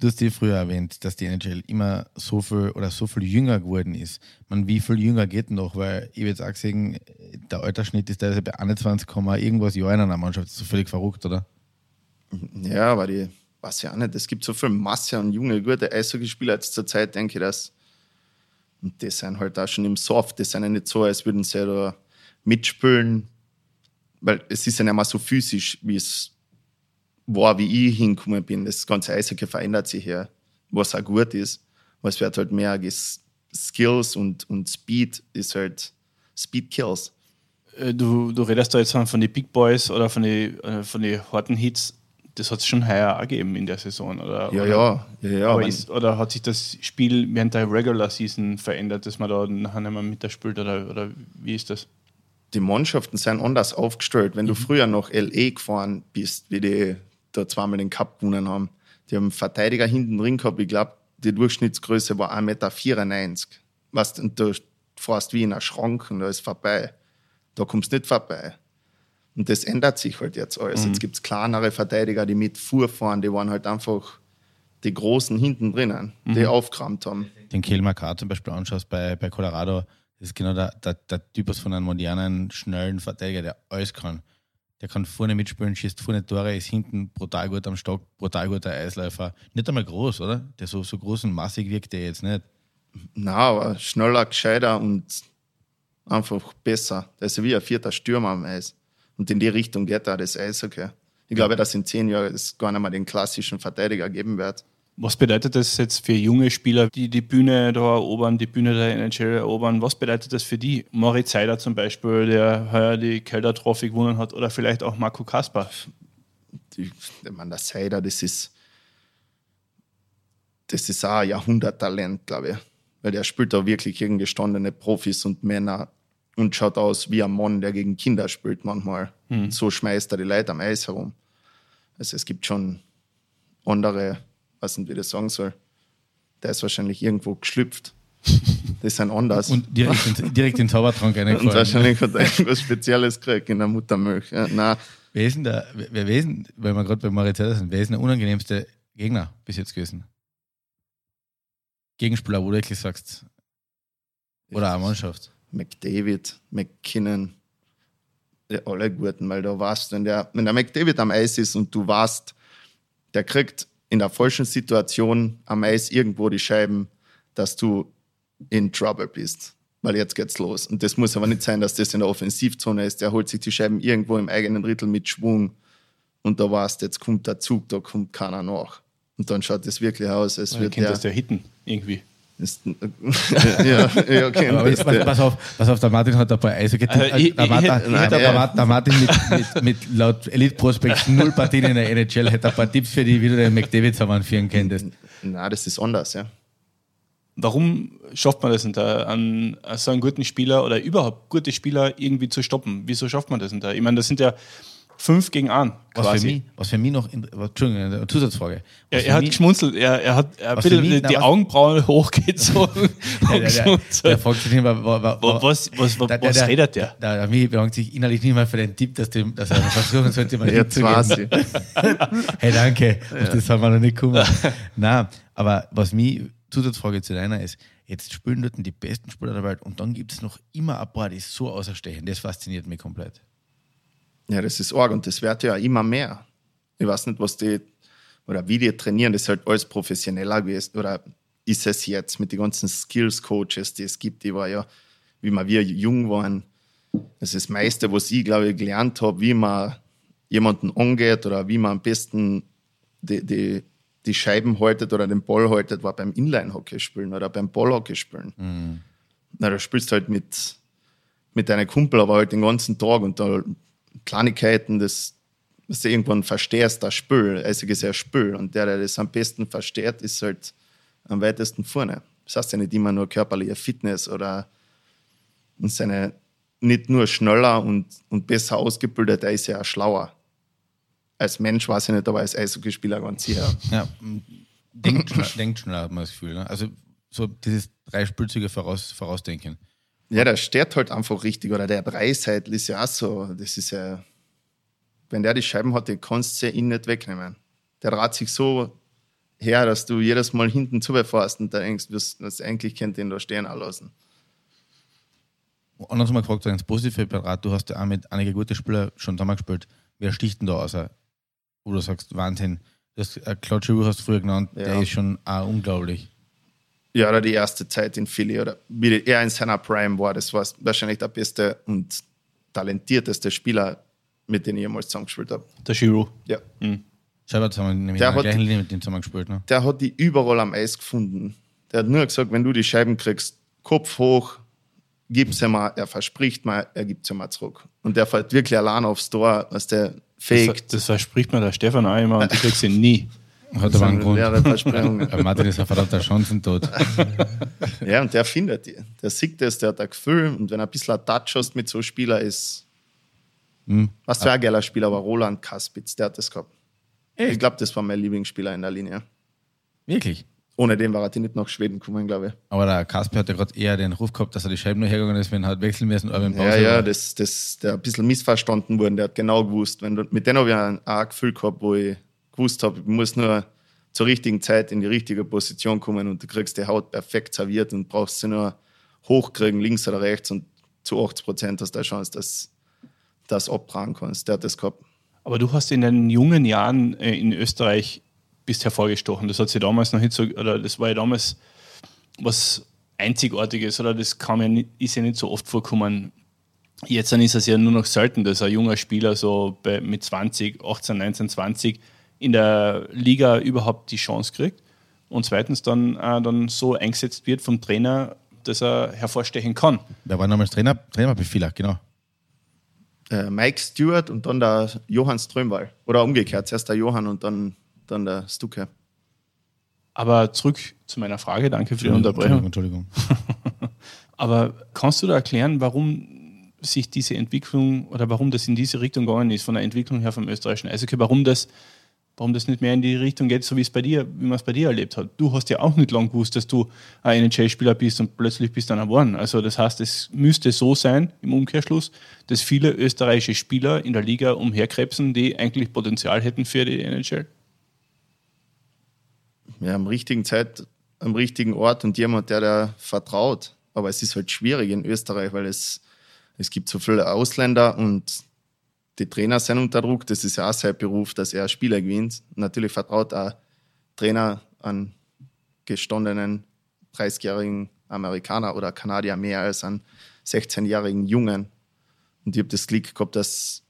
Du hast dir früher erwähnt, dass die NHL immer so viel oder so viel jünger geworden ist. Man, wie viel jünger geht noch? Weil ich würde jetzt auch sagen, der Altersschnitt ist teilweise bei 21, Komma irgendwas Jahr in einer Mannschaft. Das ist so völlig verrückt, oder? Ja, aber die, weiß ja auch nicht, es gibt so viel Masse an junge, gute Eishockeyspieler jetzt zur Zeit, denke ich, dass. Und die sind halt auch schon im Soft, die sind ja nicht so, als würden sie da mitspielen, weil es ist ja nicht mehr so physisch, wie es war, wie ich hingekommen bin. Das ganze Eishockey verändert sich ja, was auch gut ist, aber es wird halt mehr Skills und, und Speed ist halt Speed Kills. Äh, Du, du redest da jetzt von den Big Boys oder von den äh, von die harten Hits. Das hat es schon heuer auch gegeben in der Saison, oder? Ja, oder, ja, ja, ja. ist, oder hat sich das Spiel während der Regular Season verändert, dass man da nachher nicht mehr mit der spielt? Oder, oder wie ist das? die Mannschaften sind anders aufgestellt. Wenn du früher nach LA gefahren bist, wie die da zweimal den Cup gewonnen haben, die haben einen Verteidiger hinten drin gehabt. Ich glaube, die Durchschnittsgröße war 1,94 Meter. Weißt, und du fährst wie in einer Schrank und da ist vorbei. Da kommst du nicht vorbei. Und das ändert sich halt jetzt alles. Jetzt gibt es kleinere Verteidiger, die mit vorfahren, die waren halt einfach die Großen hinten drinnen, die aufgerammt haben. den Kiel Makar zum Beispiel anschaust bei, bei Colorado, das ist genau der, der, der Typus von einem modernen, schnellen Verteidiger, der alles kann. Der kann vorne mitspielen, schießt vorne Tore, ist hinten brutal gut am Stock, brutal guter Eisläufer. Nicht einmal groß, oder? Der so, so groß und massig wirkt der jetzt nicht. Na, aber schneller, gescheiter und einfach besser. Der ist wie ein vierter Stürmer am Eis. Und in die Richtung geht da das Eishockey. Ich glaube, dass in zehn Jahren es gar nicht mehr den klassischen Verteidiger geben wird. Was bedeutet das jetzt für junge Spieler, die die Bühne da erobern, die Bühne der NHL erobern? Was bedeutet das für die? Moritz Seider zum Beispiel, der heuer die Kelder Trophy gewonnen hat, oder vielleicht auch Marco Kasper. Ich meine, der Seider, das ist, das ist auch ein Jahrhunderttalent, glaube ich. Weil der spielt da wirklich gegen gestandene Profis und Männer und schaut aus wie ein Mann, der gegen Kinder spielt manchmal. So schmeißt er die Leute am Eis herum. Also es gibt schon andere, weiß nicht, wie das sagen soll. Der ist wahrscheinlich irgendwo geschlüpft. Das sind anders. Und direkt, in, direkt in den Zaubertrank Und reingefallen. wahrscheinlich hat er irgendwas Spezielles gekriegt in der Muttermilch. Ja, nein, Wer ist denn der, wer, wer ist denn, weil wir gerade bei Seider sind, wer ist denn der unangenehmste Gegner bis jetzt gewesen? Gegenspieler, wo du wirklich sagst, oder eine Mannschaft. McDavid, McKinnon, ja, alle guten, weil du weißt, wenn der, wenn der McDavid am Eis ist und du weißt, der kriegt in der falschen Situation am Eis irgendwo die Scheiben, dass du in Trouble bist. Weil jetzt geht's los. Und das muss aber nicht sein, dass das in der Offensivzone ist. Der holt sich die Scheiben irgendwo im eigenen Drittel mit Schwung. Und da weißt, jetzt kommt der Zug, da kommt keiner nach. Und dann schaut das wirklich aus, als kennt der. das der Hitten irgendwie. Ist, ja, ja, kennt Aber jetzt, pass, pass auf, pass auf, der Martin hat ein paar Eishockey. Also ich- ich der, Martin, hätte- Nein, der, ja. Martin- der Martin mit, mit, mit laut Elite Prospects null Partien in der NHL hätte ein paar Tipps für die, wie du den McDavid zusammenführen könntest. Na, das ist anders, ja. Warum schafft man das nicht, da, an so einen guten Spieler oder überhaupt gute Spieler irgendwie zu stoppen? Wieso schafft man das nicht? da? Ich meine, das sind ja fünf gegen einen Was für, quasi. mich, was für mich noch, in, was- Entschuldigung, eine Zusatzfrage. Was Er, hat mich- geschmunzelt, er, er hat er Was bisschen mich- die, na, die was- Augenbrauen hochgezogen und der, der, der, der fragt sich nicht mehr, wa- wa- Wa- was- was- wa- der, was redet der? Der, der Michi bedankt sich innerlich nicht mal für den Tipp, dass, dem, dass er versuchen sollte, mal Jetzt Tipp zu weiß geben. ich. Hey, danke. Auf das haben wir noch nicht gekommen. Nein, aber was mich, Zusatzfrage zu deiner ist, jetzt spielen dort die besten Spieler der Welt und dann gibt es noch immer ein paar, die so außerstechen. Das fasziniert mich komplett. Ja, das ist arg und das wird ja immer mehr. Ich weiß nicht, was die oder wie die trainieren, das ist halt alles professioneller gewesen oder ist es jetzt mit den ganzen Skills-Coaches, die es gibt, die war ja, wie wir wir jung waren, das ist das meiste, was ich, glaube ich, gelernt habe, wie man jemanden angeht oder wie man am besten die, die, die Scheiben haltet oder den Ball haltet, war beim Inline-Hockey spielen oder beim Ballhockey spielen. Na, da spielst du halt mit, mit deinen Kumpel, aber halt den ganzen Tag und da Kleinigkeiten, das, was du irgendwann verstehst, das Spiel, also ist ja Spiel und der, der das am besten versteht, ist halt am weitesten vorne. Das heißt ja nicht immer nur körperliche Fitness oder seine nicht nur schneller und, und besser ausgebildet, er ist ja auch schlauer. Als Mensch weiß ich nicht, aber als Eishockeyspieler ganz sicher. Ja, denkt, denkt schneller, hat man das Gefühl. Ne? Also so dieses drei Spielzüge voraus, vorausdenken. Ja, der steht halt einfach richtig. Oder der Dreiseitel ist ja auch so. Das ist ja, wenn der die Scheiben hat, den kannst du ihn nicht wegnehmen. Der rät sich so her, dass du jedes Mal hinten zubefährst und da denkst, was, was eigentlich kennt den da stehen lassen. Anders mal gefragt, ins Positive Berat, du hast ja auch mit einigen guten Spielern schon zusammengespielt. Wer sticht denn da aus? Wo du sagst, Wahnsinn. Das äh, Giroux hast du früher genannt, der Ja. ist schon auch unglaublich. Ja, oder die erste Zeit in Philly oder wie er in seiner Prime war, das war wahrscheinlich der beste und talentierteste Spieler, mit dem ich jemals zusammengespielt habe. Der Giroud. Ja. Selber zusammen, nämlich Der in der hat- gleichen Linie mit dem zusammengespielt. Ne? der hat die überall am Eis gefunden. Der hat nur gesagt, wenn du die Scheiben kriegst, Kopf hoch, gib sie mal, er verspricht mal, er gibt sie mal zurück. Und der fällt wirklich allein aufs Tor, was der Das, fake. das verspricht mir der Stefan auch immer und du kriegst ihn nie. Hat aber einen Grund. leere. Äh, Martin ist ein verdammter Chancentod. ja, und der findet die. Der sieht das, der hat ein Gefühl. Und wenn er ein bisschen ein Touch hast mit so einem Spieler, ist. Was für ein geiler Spieler war Roland Kaspitz, der hat das gehabt. Ich glaube, das war mein Lieblingsspieler in der Linie. Wirklich? ohne den war er nicht nach Schweden gekommen, glaube ich. Aber der Kasper hat ja gerade eher den Ruf gehabt, dass er die Scheiben nur hergegangen ist, wenn er halt wechseln müssen. Aber ja, ja, das, das, der ein bisschen missverstanden worden. Der hat genau gewusst. Wenn du, mit dem habe ich ein, ein Gefühl gehabt, wo ich gewusst habe, ich muss nur zur richtigen Zeit in die richtige Position kommen und du kriegst die Haut perfekt serviert und brauchst sie nur hochkriegen, links oder rechts und zu 80 Prozent hast du eine Chance, dass du das abtragen kannst. Der hat das gehabt. Aber du hast in den jungen Jahren äh, in Österreich bist hervorgestochen. Das hat sich damals noch nicht so, oder das war ja damals was Einzigartiges, oder das kam ja nicht, ist ja nicht so oft vorkommen. Jetzt dann ist es ja nur noch selten, dass ein junger Spieler so bei, mit 20, 18, 19, 20 in der Liga überhaupt die Chance kriegt und zweitens dann, äh, dann so eingesetzt wird vom Trainer, dass er hervorstechen kann. Wer war damals Trainer? Trainerbefehler, genau. Äh, Mike Stewart und dann der Johann Strömwall. Oder umgekehrt, zuerst der Johann und dann dann der Stucke. Aber zurück zu meiner Frage, danke für die Unterbrechung. Entschuldigung. Aber kannst du da erklären, warum sich diese Entwicklung oder warum das in diese Richtung gegangen ist, von der Entwicklung her vom österreichischen Eishockey, warum das, warum das nicht mehr in die Richtung geht, so wie es bei dir, wie man es bei dir erlebt hat. Du hast ja auch nicht lange gewusst, dass du ein NHL-Spieler bist und plötzlich bist dann geworden. Also das heißt, es müsste so sein, im Umkehrschluss, dass viele österreichische Spieler in der Liga umherkrebsen, die eigentlich Potenzial hätten für die NHL ja, am richtigen Zeit, am richtigen Ort und jemand, der da vertraut. Aber es ist halt schwierig in Österreich, weil es, es gibt so viele Ausländer und die Trainer sind unter Druck. Das ist ja auch sein Beruf, dass er Spieler gewinnt. Natürlich vertraut ein Trainer an gestandenen 30-jährigen Amerikaner oder Kanadier mehr als an 16-jährigen Jungen. Und ich habe das Glück gehabt, dass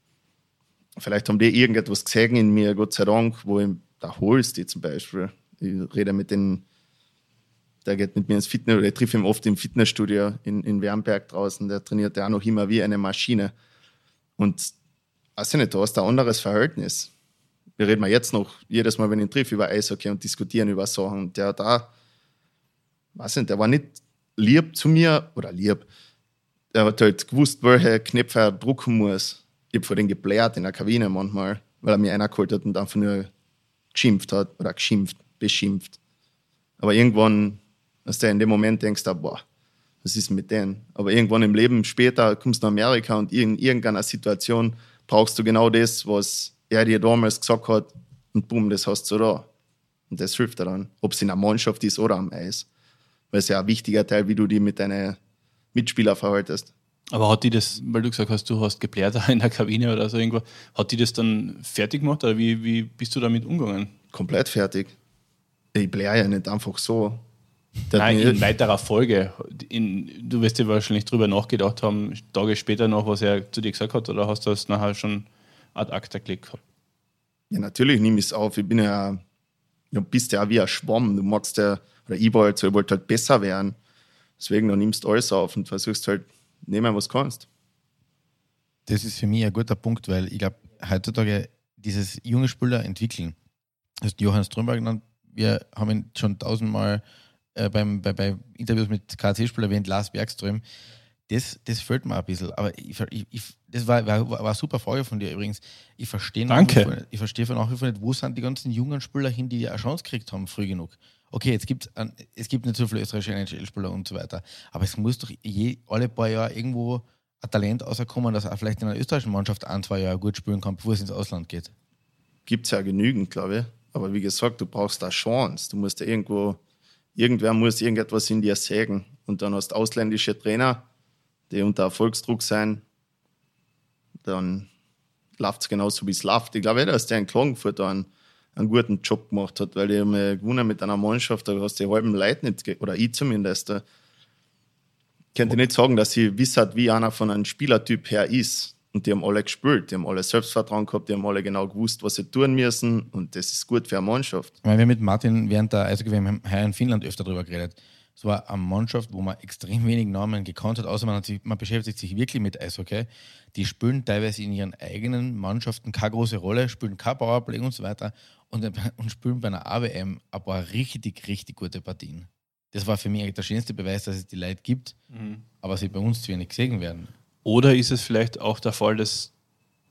vielleicht haben die irgendetwas gesehen in mir, Gott sei Dank, wo ich da holst die zum Beispiel. Ich rede mit den, der geht mit mir ins Fitness, oder ich treffe ihn oft im Fitnessstudio in, in Wernberg draußen, der trainiert ja auch noch immer wie eine Maschine. Und weiß ich nicht, da hast du ein anderes Verhältnis. Wir reden jetzt noch jedes Mal, wenn ich ihn treffe, über Eishockey und diskutieren über Sachen. Der da, weiß nicht, der war nicht lieb zu mir, oder lieb, er hat halt gewusst, welche Knöpfe er drucken muss. Ich habe vor den geblärt in der Kabine manchmal, weil er mir einer geholt hat und einfach nur geschimpft hat oder geschimpft beschimpft. Aber irgendwann, dass du in dem Moment denkst, du, boah, was ist mit denen? Aber irgendwann im Leben später kommst du nach Amerika und in irgendeiner Situation brauchst du genau das, was er dir damals gesagt hat und boom, das hast du da. Und das hilft dir dann, ob es in einer Mannschaft ist oder am Eis. Weil es ja ein wichtiger Teil, wie du dich mit deinen Mitspielern verhaltest. Aber hat die das, weil du gesagt hast, du hast geplärt in der Kabine oder so irgendwo, hat die das dann fertig gemacht oder wie, wie bist du damit umgegangen? Komplett fertig ich blähe ja nicht einfach so. Nein, in weiterer Folge. In, du wirst dir wahrscheinlich drüber nachgedacht haben, Tage später noch, was er zu dir gesagt hat, oder hast du das nachher schon ad acta gelegt gehabt? Ja, natürlich nehme ich es auf. Ich bin ja, du bist ja wie ein Schwamm. Du magst ja, oder ich wollte halt, ich wollte halt besser werden. Deswegen, du nimmst alles auf und versuchst halt, nehmen, was kannst. Das ist für mich ein guter Punkt, weil ich glaube, heutzutage dieses junge Spieler entwickeln, hast Johannes Strömberg genannt, wir haben ihn schon tausendmal äh, beim, bei, bei Interviews mit KC-Spielern erwähnt, Lars Bergström. Das, das fällt mir ein bisschen. Aber ich, ich, das war, war, war eine super Frage von dir übrigens. Ich verstehe Danke. ich verstehe von vor nicht, wo sind die ganzen jungen Spieler hin, die eine Chance gekriegt haben, früh genug. Okay, jetzt gibt's ein, es gibt nicht so viele österreichische NHL-Spieler und so weiter. Aber es muss doch je, alle paar Jahre irgendwo ein Talent rauskommen, dass er vielleicht in einer österreichischen Mannschaft ein, zwei Jahre gut spielen kann, bevor es ins Ausland geht. Gibt es ja genügend, glaube ich. Aber wie gesagt, du brauchst da Chance. Du musst ja irgendwo, irgendwer muss irgendetwas in dir sägen. Und dann hast du ausländische Trainer, die unter Erfolgsdruck sein. Dann läuft es genauso, wie es läuft. Ich glaube, dass der in Klagenfurt einen, einen guten Job gemacht hat, weil die haben gewonnen mit einer Mannschaft, da hast du die halben Leute nicht, oder ich zumindest. Da könnte ich nicht sagen, dass sie wissen, wie einer von einem Spielertyp her ist. Und die haben alle gespielt, die haben alle Selbstvertrauen gehabt, die haben alle genau gewusst, was sie tun müssen. Und das ist gut für eine Mannschaft. wir haben mit Martin während der Eishockey WM hier in Finnland öfter darüber geredet. Es war eine Mannschaft, wo man extrem wenig Namen gekannt hat, außer man, sich, man beschäftigt sich wirklich mit Eishockey. Die spielen teilweise in ihren eigenen Mannschaften keine große Rolle, spielen kein Powerplay und so weiter und, und spielen bei einer AWM ein paar richtig, richtig gute Partien. Das war für mich eigentlich der schönste Beweis, dass es die Leute gibt, mhm. aber sie bei uns zu wenig gesehen werden. Oder ist es vielleicht auch der Fall, dass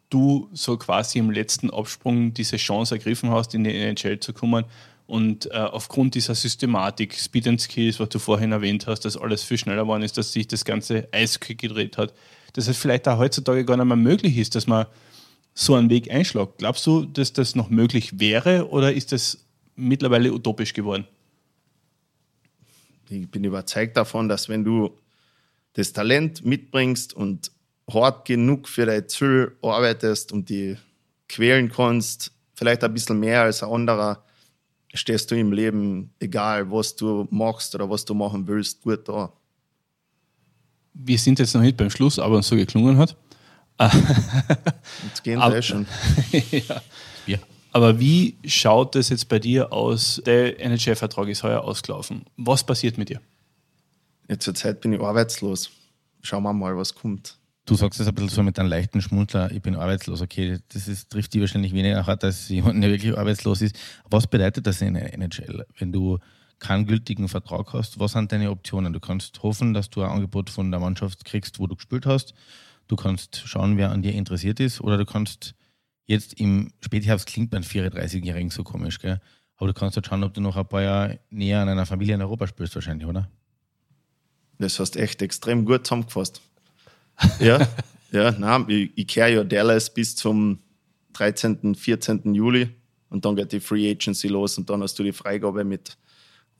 du so quasi im letzten Absprung diese Chance ergriffen hast, in die NHL zu kommen Und äh, aufgrund dieser Systematik, Speed and Skills, was du vorhin erwähnt hast, dass alles viel schneller geworden ist, dass sich das ganze Eishockey gedreht hat, dass es vielleicht auch heutzutage gar nicht mehr möglich ist, dass man so einen Weg einschlägt. Glaubst du, dass das noch möglich wäre oder ist das mittlerweile utopisch geworden? Ich bin überzeugt davon, dass wenn du das Talent mitbringst und hart genug für dein Ziel arbeitest und die quälen kannst, vielleicht ein bisschen mehr als ein anderer, stehst du im Leben, egal was du machst oder was du machen willst, gut da. Wir sind jetzt noch nicht beim Schluss, aber es so geklungen hat. Jetzt gehen wir schon. ja. ja. Aber wie schaut das jetzt bei dir aus? Der NHL-Vertrag ist heuer ausgelaufen. Was passiert mit dir? Jetzt zur Zeit bin ich arbeitslos. Schauen wir mal, was kommt. Du sagst es ein bisschen so mit einem leichten Schmunzler, ich bin arbeitslos. Okay, das ist, trifft die wahrscheinlich weniger hart als jemand, der wirklich arbeitslos ist. Was bedeutet das in der NHL, wenn du keinen gültigen Vertrag hast? Was sind deine Optionen? Du kannst hoffen, dass du ein Angebot von der Mannschaft kriegst, wo du gespielt hast. Du kannst schauen, wer an dir interessiert ist. Oder du kannst jetzt im Spätherbst klingt beim 34-Jährigen so komisch, gell? Aber du kannst halt schauen, ob du noch ein paar Jahre näher an einer Familie in Europa spielst, wahrscheinlich, oder? Das hast echt extrem gut zusammengefasst. Ja, ja, nein, ich, ich kehre ja Dallas bis zum 13., 14. Juli und dann geht die Free Agency los und dann hast du die Freigabe mit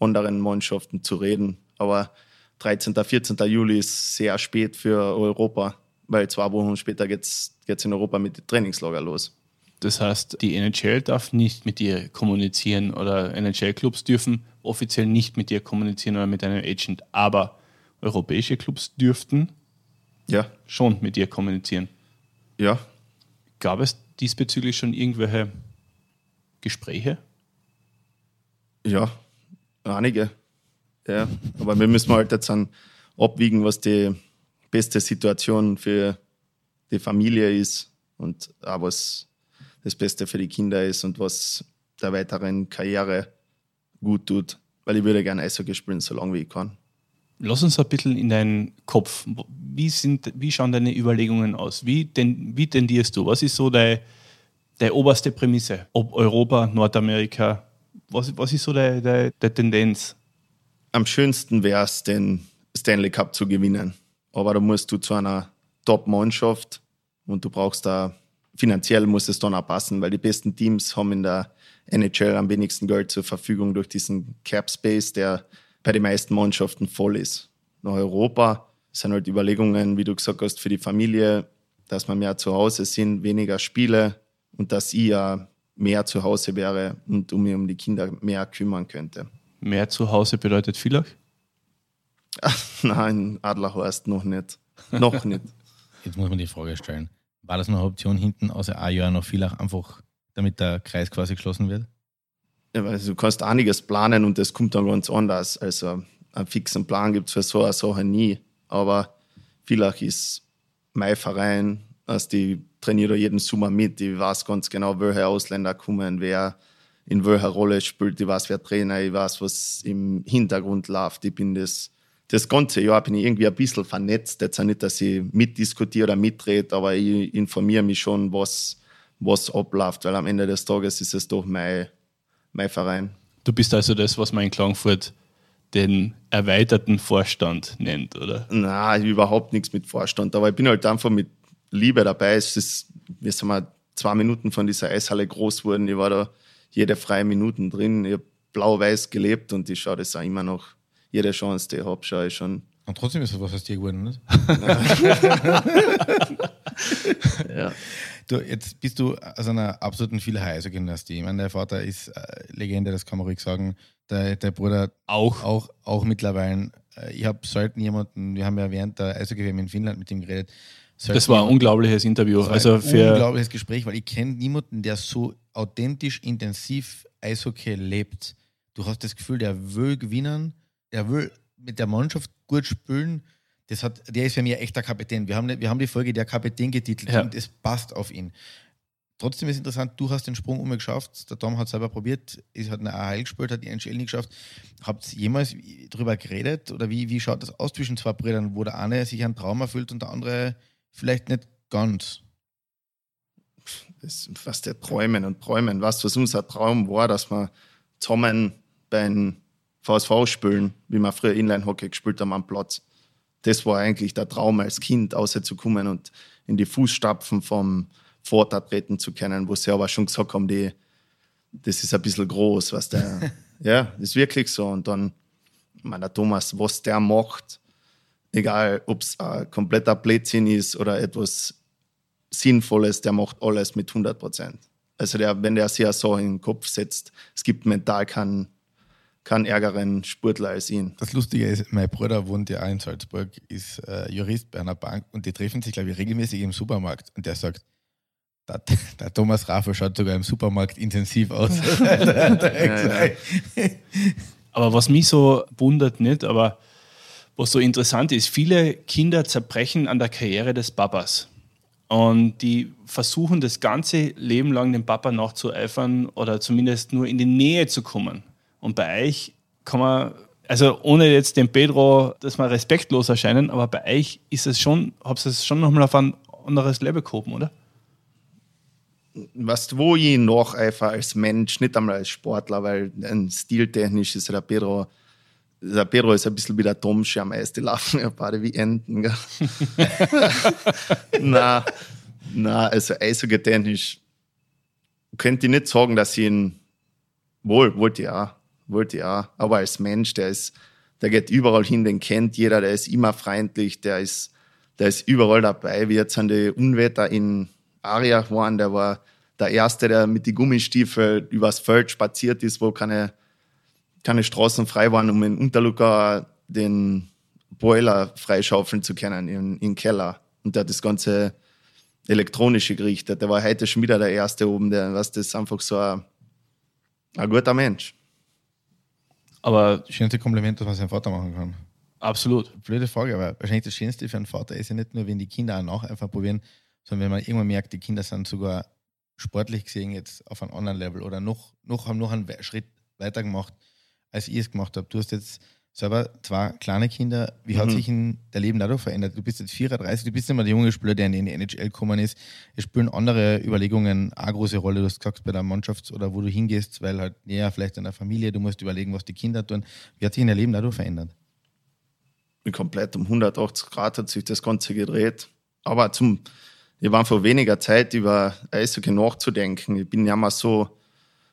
anderen Mannschaften zu reden. Aber 13., 14. Juli ist sehr spät für Europa, weil zwei Wochen später geht es in Europa mit dem Trainingslager los. Das heißt, die NHL darf nicht mit dir kommunizieren oder NHL-Clubs dürfen offiziell nicht mit dir kommunizieren oder mit einem Agent, aber europäische Clubs dürften ja. schon mit dir kommunizieren. Ja. Gab es diesbezüglich schon irgendwelche Gespräche? Ja, einige. Ja, aber wir müssen halt jetzt dann abwiegen, was die beste Situation für die Familie ist und auch was das Beste für die Kinder ist und was der weiteren Karriere gut tut. Weil ich würde gerne Eishockey spielen, so lange wie ich kann. Lass uns ein bisschen in deinen Kopf. Wie, sind, wie schauen deine Überlegungen aus? Wie, denn, wie tendierst du? Was ist so deine, deine oberste Prämisse? Ob Europa, Nordamerika? Was, was ist so deine, deine, deine Tendenz? Am schönsten wäre es, den Stanley Cup zu gewinnen. Aber da musst du zu einer Top-Mannschaft und du brauchst da, finanziell muss es dann auch passen, weil die besten Teams haben in der NHL am wenigsten Geld zur Verfügung durch diesen Cap Space, der bei den meisten Mannschaften voll ist. Nach Europa sind halt Überlegungen, wie du gesagt hast, für die Familie, dass wir mehr zu Hause sind, weniger Spiele und dass ich ja mehr zu Hause wäre und um mich um die Kinder mehr kümmern könnte. Mehr zu Hause bedeutet Villach? Nein, Adlerhorst noch nicht. Noch nicht. Jetzt muss man die Frage stellen. War das noch eine Option hinten, außer ein Jahr noch Villach, einfach damit der Kreis quasi geschlossen wird? Also du kannst einiges planen und das kommt dann ganz anders. Also einen fixen Plan gibt es für so eine Sache nie. Aber vielleicht ist mein Verein, also die trainiert jeden Sommer mit. Ich weiß ganz genau, welche Ausländer kommen, wer in welcher Rolle spielt. Ich weiß, wer Trainer, ich weiß, was im Hintergrund läuft. Ich bin das, das ganze Jahr bin ich irgendwie ein bisschen vernetzt. Jetzt auch nicht, dass ich mitdiskutiere oder mitrede, aber ich informiere mich schon, was, was abläuft, weil am Ende des Tages ist es doch mein mein Verein. Du bist also das, was man in Klagenfurt den erweiterten Vorstand nennt, oder? Nein, überhaupt nichts mit Vorstand. Aber ich bin halt einfach mit Liebe dabei. Es ist, wir sind mal zwei Minuten von dieser Eishalle groß geworden. Ich war da jede freie Minuten drin. Ich habe blau-weiß gelebt und ich schaue das auch immer noch. Jede Chance, die ich habe, schaue ich schon. Und trotzdem ist es was aus dir geworden, nicht? ja. Du, jetzt bist du aus einer absoluten Vielheiser-Gymnastie. Ich meine, der Vater ist äh, Legende, das kann man ruhig sagen. Der, der Bruder auch. Auch, auch mittlerweile. Äh, ich habe selten jemanden, wir haben ja während der Eishockey in Finnland mit ihm geredet. Das war ein unglaubliches Interview. also ein für unglaubliches Gespräch, weil ich kenne niemanden, der so authentisch, intensiv Eishockey lebt. Du hast das Gefühl, der will gewinnen, der will mit der Mannschaft gut spielen das hat, der ist für mich ein echter Kapitän. Wir haben, wir haben die Folge der Kapitän getitelt ja. und es passt auf ihn. Trotzdem ist interessant, du hast den Sprung umgeschafft. Der Tom hat selber probiert, ist hat eine AHL gespielt, hat die NHL nicht geschafft. Habt ihr jemals darüber geredet oder wie, wie schaut das aus zwischen zwei Brüdern, wo der eine sich einen Traum erfüllt und der andere vielleicht nicht ganz? Das ist fast der Träumen und Träumen. Was, was unser Traum war, dass wir zusammen bei den VSV-Spielen, wie wir früher Inline-Hockey gespielt haben am Platz. Das war eigentlich der Traum als Kind, rauszukommen und in die Fußstapfen vom Vater treten zu können, wo sie aber schon gesagt haben, die, das ist ein bisschen groß, was der, ja, ist wirklich so. Und dann, mein, der Thomas, was der macht, egal ob es ein kompletter Blödsinn ist oder etwas Sinnvolles, der macht alles mit 100 Prozent. Also der, wenn der sich ja so in den Kopf setzt, es gibt mental keinen keinen ärgeren Sportler als ihn. Das Lustige ist, mein Bruder wohnt ja auch in Salzburg, ist äh, Jurist bei einer Bank und die treffen sich, glaube ich, regelmäßig im Supermarkt. Und der sagt, der, der Thomas Raffel schaut sogar im Supermarkt intensiv aus. ja, ja. aber was mich so wundert nicht, aber was so interessant ist, viele Kinder zerbrechen an der Karriere des Papas. Und die versuchen das ganze Leben lang dem Papa nachzueifern oder zumindest nur in die Nähe zu kommen. Und bei euch kann man, also ohne jetzt dem Pedro, dass wir respektlos erscheinen, aber bei euch ist es schon, habt ihr es schon nochmal auf ein anderes Level gehoben, oder? Was wo ich noch einfach als Mensch, nicht einmal als Sportler, weil ein stiltechnisch ist der Pedro, der Pedro ist ein bisschen wie der Tomsche am Eis, die laufen ja beide wie Enten. Gell? na, na, also eishockey-technisch könnte ich nicht sagen, dass ich ihn wohl, wollte ich auch wollte ich auch. Aber als Mensch, der ist, der geht überall hin, den kennt jeder, der ist immer freundlich, der ist, der ist überall dabei. Wie jetzt an die Unwetter in Ariach waren, der war der Erste, der mit die Gummistiefel übers Feld spaziert ist, wo keine, keine Straßen frei waren, um in Unterlucker den Boiler freischaufeln zu können im, im Keller. Und der hat das ganze elektronische gerichtet. Der war heute schon wieder der Erste oben, der, was das einfach so ein, ein guter Mensch. Aber schönste Kompliment, das man seinem Vater machen kann. Absolut. Blöde Frage, aber wahrscheinlich das Schönste für einen Vater ist ja nicht nur, wenn die Kinder auch nach einfach probieren, sondern wenn man irgendwann merkt, die Kinder sind sogar sportlich gesehen jetzt auf einem anderen Level oder noch, noch haben noch einen Schritt weiter gemacht, als ich es gemacht habe. Du hast jetzt selber zwei kleine Kinder. Wie hat mhm. sich in der Leben dadurch verändert? Du bist jetzt 34, du bist nicht mehr der junge Spieler, der in die NHL gekommen ist. Es spielen andere Überlegungen eine große Rolle. Du hast gesagt, bei der Mannschaft oder wo du hingehst, weil halt näher vielleicht in der Familie, du musst überlegen, was die Kinder tun. Wie hat sich in der Leben dadurch verändert? Komplett um 180 Grad hat sich das Ganze gedreht. Aber zum, ich war vor weniger Zeit über Eishockey nachzudenken. Ich bin ja mal so,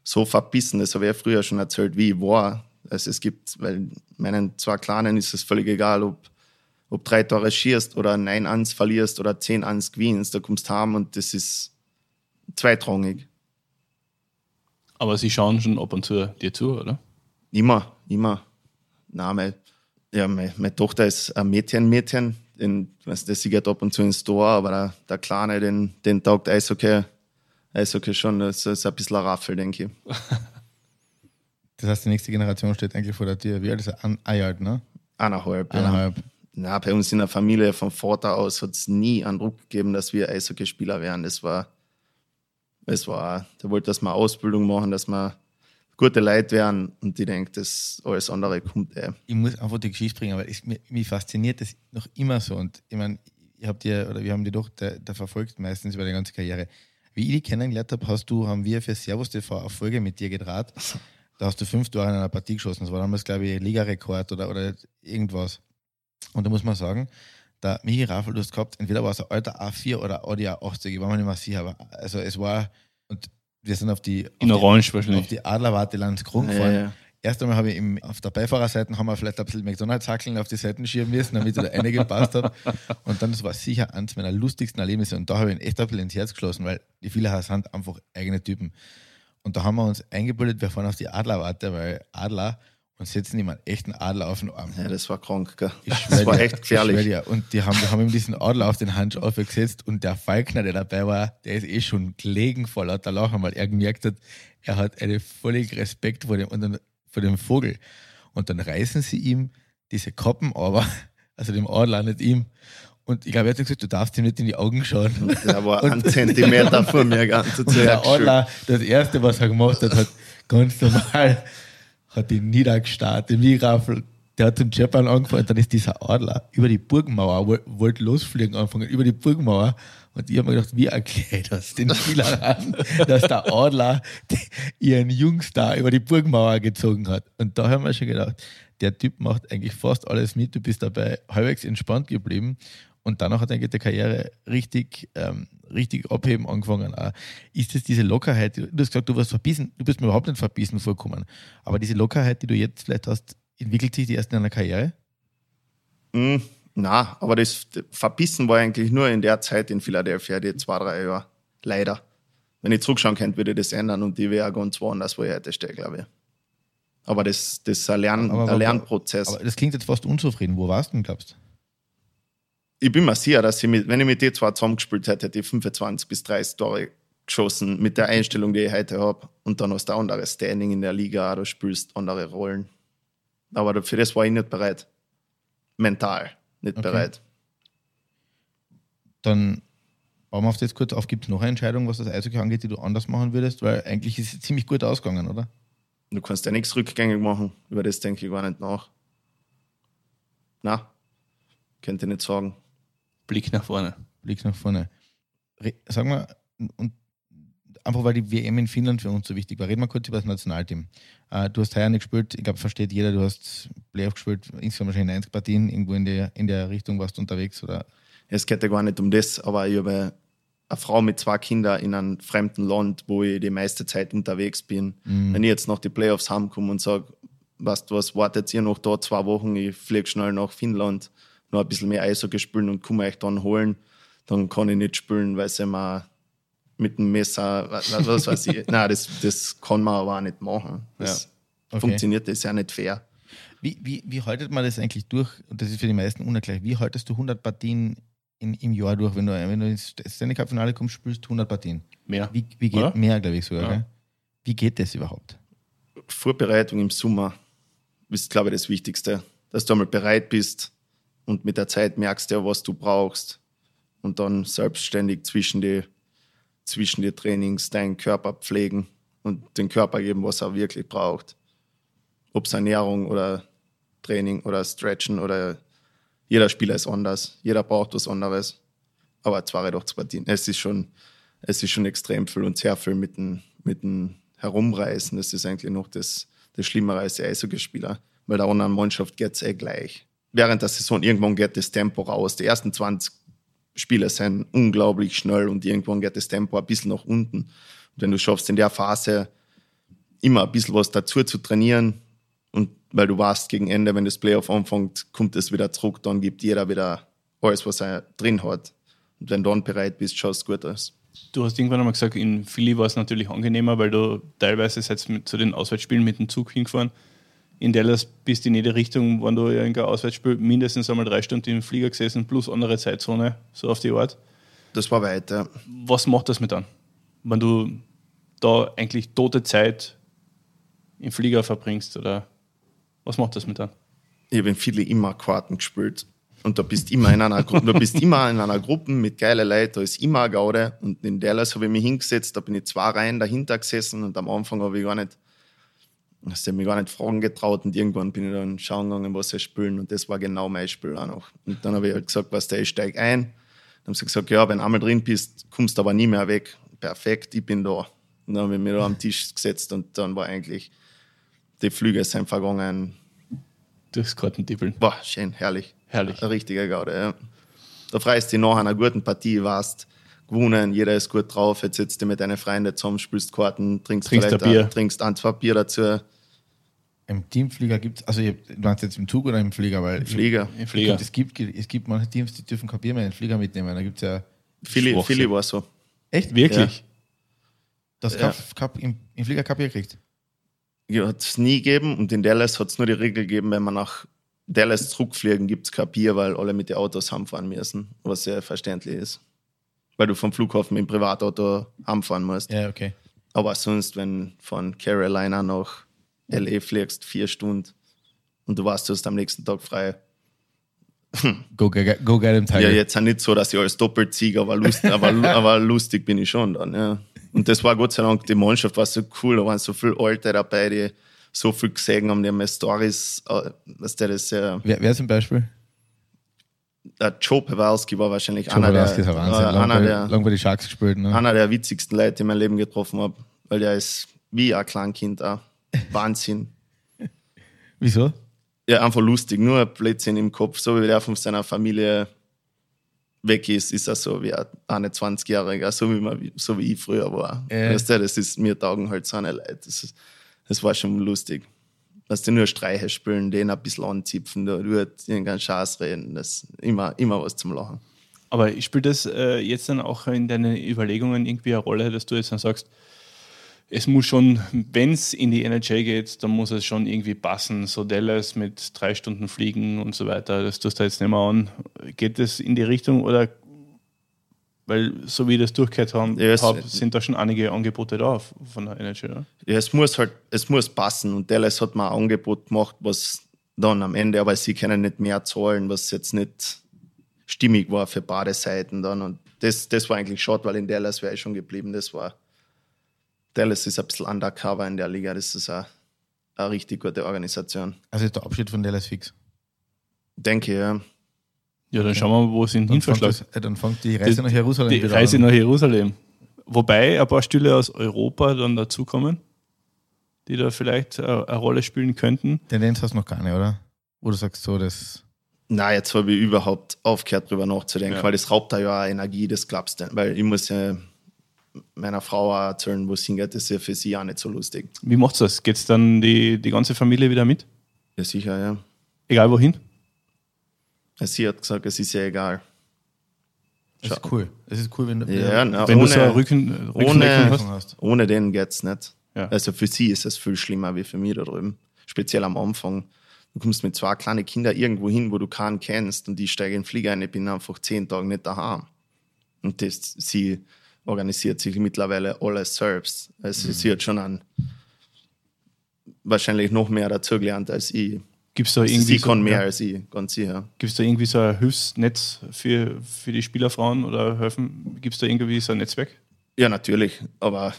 so verbissen, das habe ich ja früher schon erzählt, wie ich war also es gibt, weil meinen zwei Kleinen ist es völlig egal, ob, ob drei Tore schierst oder neun ans verlierst oder zehn ans gewinnst, da kommst du heim und das ist zweitrangig. Aber sie schauen schon ab und zu dir zu, oder? Immer, immer. Nein, mein, ja, meine, meine Tochter ist ein Mädchen, Mädchen. Den, weißt, sie geht ab und zu ins Tor, aber der, der Kleine, den, den taugt Eishockey, Eishockey schon, das ist ein bisschen ein Raffel, denke ich. Das heißt, die nächste Generation steht eigentlich vor der Tür. Wie alt ist er? Ein Jahr alt, ne? Eineinhalb. Eineinhalb. Ja. Na, bei uns in der Familie vom Vater aus hat es nie einen Druck gegeben, dass wir Eishockeyspieler werden. Das war, es war, der wollte, dass wir Ausbildung machen, dass wir gute Leute werden und ich denke, das alles andere kommt eh. Ich muss einfach die Geschichte bringen, aber es, mich, mich, fasziniert das noch immer so. Und ich meine, ich habe dir, oder wir haben die doch da, da, verfolgt, meistens über die ganze Karriere. Wie ich die kennengelernt habe, hast du, haben wir für Servus TV eine Folge mit dir gedraht. Da hast du fünf Tore in einer Partie geschossen. Das war damals, glaube ich, Ligarekord oder, oder irgendwas. Und da muss man sagen, der Michi Raffel, du hast gehabt, entweder war es ein alter A4 oder Audi A80, ich war mir nicht mehr sicher, aber also es war, und wir sind auf die, in auf Orange die, wahrscheinlich. auf die Adlerwarte Landskron gefahren. Ja, ja. Erst einmal habe ich im, auf der Beifahrerseite haben wir vielleicht ein bisschen McDonalds-Hackeln auf die Seiten schieben müssen, damit er da reingepasst hat. Und dann, das war sicher eines meiner lustigsten Erlebnisse. Und da habe ich ihn echt ein bisschen ins Herz geschlossen, weil die viele sind einfach eigene Typen. Und da haben wir uns eingebildet, wir fahren auf die Adlerwarte, weil Adler und setzen ihm einen echten Adler auf den Arm. Ja, das war krank, gell? Das war echt gefährlich. Dir, und die haben, die haben ihm diesen Adler auf den Handschuh aufgesetzt und der Falkner, der dabei war, der ist eh schon gelegen vor lauter Lachen, weil er gemerkt hat, er hat einen völlig Respekt vor dem, vor dem Vogel. Und dann reißen sie ihm diese Koppen aber, also dem Adler, nicht ihm, und ich glaube, er hat gesagt, du darfst ihm nicht in die Augen schauen. Der war ein Zentimeter von mir ganze Zeit. Der Adler, das Erste, was er gemacht hat, hat ganz normal hat ihn niedergestarrt, den Mirafel der hat den Japan angefangen, dann ist dieser Adler über die Burgmauer, woll- wollte losfliegen anfangen, über die Burgmauer. Und ich habe mir gedacht, wie erkläre ich das den Spielern dass der Adler ihren Jungs da über die Burgmauer gezogen hat. Und da haben wir schon gedacht, der Typ macht eigentlich fast alles mit, du bist dabei halbwegs entspannt geblieben. Und danach hat eigentlich die Karriere richtig, ähm, richtig abheben angefangen. Auch. Ist es diese Lockerheit, du hast gesagt, du warst verbissen, du bist mir überhaupt nicht verbissen vorgekommen, aber diese Lockerheit, die du jetzt vielleicht hast, entwickelt sich die erst in einer Karriere? Mm, na, aber das Verbissen war eigentlich nur in der Zeit in Philadelphia, die zwei, drei Jahre. Leider. Wenn ich zurückschauen könnte, würde ich das ändern und die wäre ganz woanders, wo ich heute stehe, glaube ich. Aber das, das ist ein, Lern, Aber- ein Lernprozess. Aber das klingt jetzt fast unzufrieden. Wo warst du denn, glaubst du? Ich bin mir sicher, dass ich mit, wenn ich mit den zwei zusammengespielt hätte, hätte ich 25 bis 30 Tore geschossen mit der Einstellung, die ich heute habe. Und dann hast du ein anderes Standing in der Liga, du spielst andere Rollen. Aber für das war ich nicht bereit. Mental nicht Okay. bereit. Dann bauen wir auf das kurz auf. Gibt es noch eine Entscheidung, was das Eishockey angeht, die du anders machen würdest? Weil eigentlich ist es ziemlich gut ausgegangen, oder? Du kannst ja nichts rückgängig machen. Über das denke ich gar nicht nach. Na, könnte ich nicht sagen. Blick nach vorne. Blick nach vorne. Re sagen wir, und einfach weil die WM in Finnland für uns so wichtig war, reden wir kurz über das Nationalteam. Äh, du hast heuer nicht gespielt, ich glaube, versteht jeder, du hast Playoff gespielt, insgesamt wahrscheinlich 90 Partien, irgendwo in der, in der Richtung warst du unterwegs, oder? Es geht ja gar nicht um das, aber ich habe eine Frau mit zwei Kindern in einem fremden Land, wo ich die meiste Zeit unterwegs bin. Wenn ich jetzt nach die Playoffs heimkomme und sage, weißt du was, wartet ihr noch da zwei Wochen, ich fliege schnell nach Finnland, noch ein bisschen mehr Eishockey spielen und komme euch dann holen, dann kann ich nicht spielen, weil sie mir mit dem Messer, was, was weiß ich. Nein, das, das kann man aber auch nicht machen. Das Okay. funktioniert, das ist ja nicht fair. Wie, wie, wie haltet man das eigentlich durch? Und das ist für die meisten unerklärlich. Wie haltest du 100 Partien in, im Jahr durch? Wenn du, wenn du ins Stanley Cup Finale kommst, spielst du 100 Partien. Mehr. Wie, wie geht Oder? mehr, glaube ich sogar. Ja. Wie geht das überhaupt? Vorbereitung im Sommer ist, glaube ich, das Wichtigste. Dass du einmal bereit bist und mit der Zeit merkst ja, was du brauchst. Und dann selbstständig zwischen die, zwischen die Trainings deinen Körper pflegen und den Körper geben, was er wirklich braucht. Ob es Ernährung oder Training oder Stretchen oder jeder Spieler ist anders. Jeder braucht was anderes. Aber zwei doch zu Partien. Es ist schon, es ist schon extrem viel und sehr viel mit dem, mit dem Herumreißen. Das ist eigentlich noch das, das Schlimmere als die Eishockeyspieler. Weil der anderen Mannschaft geht es eh gleich. Während der Saison irgendwann geht das Tempo raus. Die ersten 20 Spiele sind unglaublich schnell und irgendwann geht das Tempo ein bisschen nach unten. Und wenn du schaffst, in der Phase immer ein bisschen was dazu zu trainieren und weil du weißt, gegen Ende, wenn das Playoff anfängt, kommt es wieder zurück, dann gibt jeder wieder alles, was er drin hat. Und wenn du dann bereit bist, schaust gut aus. Du hast irgendwann einmal gesagt, in Philly war es natürlich angenehmer, weil du teilweise seid mit, zu den Auswärtsspielen mit dem Zug hingefahren. In Dallas bist du in jede Richtung, wenn du irgendein Auswärtsspiel mindestens einmal drei Stunden im Flieger gesessen, plus andere Zeitzone, so auf die Art. Das war weit, ja. Was macht das mit an? Wenn du da eigentlich tote Zeit im Flieger verbringst oder was macht das mit an? ich habe in Philly immer Karten gespielt. Und da bist immer in einer Gruppe, du bist immer in einer Gruppe mit geilen Leuten, da ist immer eine Gaude. Und in Dallas habe ich mich hingesetzt, da bin ich zwei Reihen dahinter gesessen und am Anfang habe ich gar nicht, hast du mich gar nicht fragen getraut und irgendwann bin ich dann schauen gegangen, was sie spielen und das war genau mein Spiel auch noch. Und dann habe ich halt gesagt, was der, ich steig ein. Dann haben sie gesagt, ja, wenn du einmal drin bist, kommst du aber nie mehr weg. Perfekt, ich bin da. Und dann habe ich mich da am Tisch gesetzt und dann war eigentlich, die Flüge sind vergangen, Durchs Kartentippeln. Boah, schön, herrlich. Herrlich. Eine richtige Gaude, ja. Da freust du dich nach einer guten Partie, warst gewonnen, jeder ist gut drauf, jetzt sitzt du mit deinen Freunden zusammen, spielst Karten, trinkst, Trinkst ein vielleicht Bier. trinkst ein, zwei Bier dazu, Im Teamflieger gibt es, also ihr- du meinst jetzt im Zug oder im Flieger? Weil Flieger. Im Flieger. Es gibt, es gibt manche Teams, die dürfen kein Bier mehr in den Flieger mitnehmen. Da gibt es ja. Philly. Philly war so. Echt? Wirklich? Das Ja. Cup, Cup im, im Flieger Cup gekriegt. Ja, hat es nie gegeben und in Dallas hat es nur die Regel gegeben, wenn man nach Dallas zurückfliegen, gibt es kein Bier, weil alle mit den Autos heimfahren müssen, was sehr verständlich ist. Weil du vom Flughafen dem Privatauto heimfahren musst. Ja, okay. Aber sonst, wenn von Carolina nach LA fliegst, vier Stunden und du weißt, du hast am nächsten Tag frei. Go, get, go get him, Tiger. Ja, jetzt auch nicht so, dass ich alles doppelt ziehe, aber, lust, aber, aber lustig bin ich schon dann. Ja. Und das war Gott sei Dank, die Mannschaft war so cool, da waren so viele Alte dabei, die so viel gesehen haben, die haben ja Stories, äh, was der das ja, Wer, wer zum Beispiel? Der Joe Pawalski war wahrscheinlich Joe einer, der, Pawlowski ist ein Wahnsinn. äh, einer, der, lang bei die Sharks gespielt. Ne? einer der witzigsten Leute, die ich in meinem Leben getroffen habe, weil der ist wie ein Kleinkind auch. Wahnsinn. Wieso? Ja, einfach lustig, nur ein Blödsinn im Kopf. So wie der von seiner Familie weg ist, ist er so wie ein 21-Jähriger, so wie, man, so wie ich früher war. Ja. Weißt du, das ist mir taugen halt so eine Leute. Das, ist, das war schon lustig. Dass die nur Streiche spielen, den ein bisschen anzipfen, da wird irgendeinen Scheiß reden. Das ist immer, immer was zum Lachen. Aber spielt das äh, jetzt dann auch in deinen Überlegungen irgendwie eine Rolle, dass du jetzt dann sagst, es muss schon, wenn es in die NHL geht, dann muss es schon irgendwie passen. So Dallas mit drei Stunden Fliegen und so weiter, das tust du jetzt nicht mehr an. Geht das in die Richtung oder weil so wie ich das durchgehört haben, Ja, hab, sind da schon einige Angebote da von der NHL. Oder? Ja, es muss halt, es muss passen. Und Dallas hat mir ein Angebot gemacht, was dann am Ende, aber sie können nicht mehr zahlen, was jetzt nicht stimmig war für beide Seiten dann. Und das, das war eigentlich schade, weil in Dallas wäre ich schon geblieben. Das war, Dallas ist ein bisschen undercover in der Liga. Das ist eine, eine richtig gute Organisation. Also ist der Abschied von Dallas fix. Denke, ja. Ja, dann schauen wir mal, wo es ihn Dann fängt, hinverschlägt. äh, dann fängt die Reise Die- nach Jerusalem Die Reise an. nach Jerusalem. Wobei ein paar Stühle aus Europa dann dazukommen, die da vielleicht äh, eine Rolle spielen könnten. Tendenz hast du noch keine, oder? Wo du sagst, so, das. Na, jetzt habe ich überhaupt aufgehört, drüber nachzudenken, Ja. weil das raubt da ja auch Energie, das glaubst du. Weil ich muss ja meiner Frau auch erzählen, wo es hingeht, das ist ja für sie auch nicht so lustig. Wie macht's das? Geht's dann die, die ganze Familie wieder mit? Ja, sicher, ja. Egal wohin? Sie hat gesagt, es ist ja egal. Das ist cool. Es ist cool, wenn du Ja, na, Wenn ohne, du so eine Rücken, ohne- hast. ohne den geht's nicht. Ja. Also für sie ist es viel schlimmer wie für mich da drüben. Speziell am Anfang. Du kommst mit zwei kleinen Kindern irgendwo hin, wo du keinen kennst und die steigen in den Flieger ein, ich bin einfach zehn Tage nicht daheim. Und das, sie organisiert sich mittlerweile alles selbst. Also sie hat schon an wahrscheinlich noch mehr dazugelernt als ich. Gibt's da irgendwie Sie kann so, mehr ja, als ich, ganz sicher. Gibt's da irgendwie so ein Hilfsnetz für, für die Spielerfrauen oder helfen? Gibt's da irgendwie so ein Netzwerk? Ja, natürlich. Aber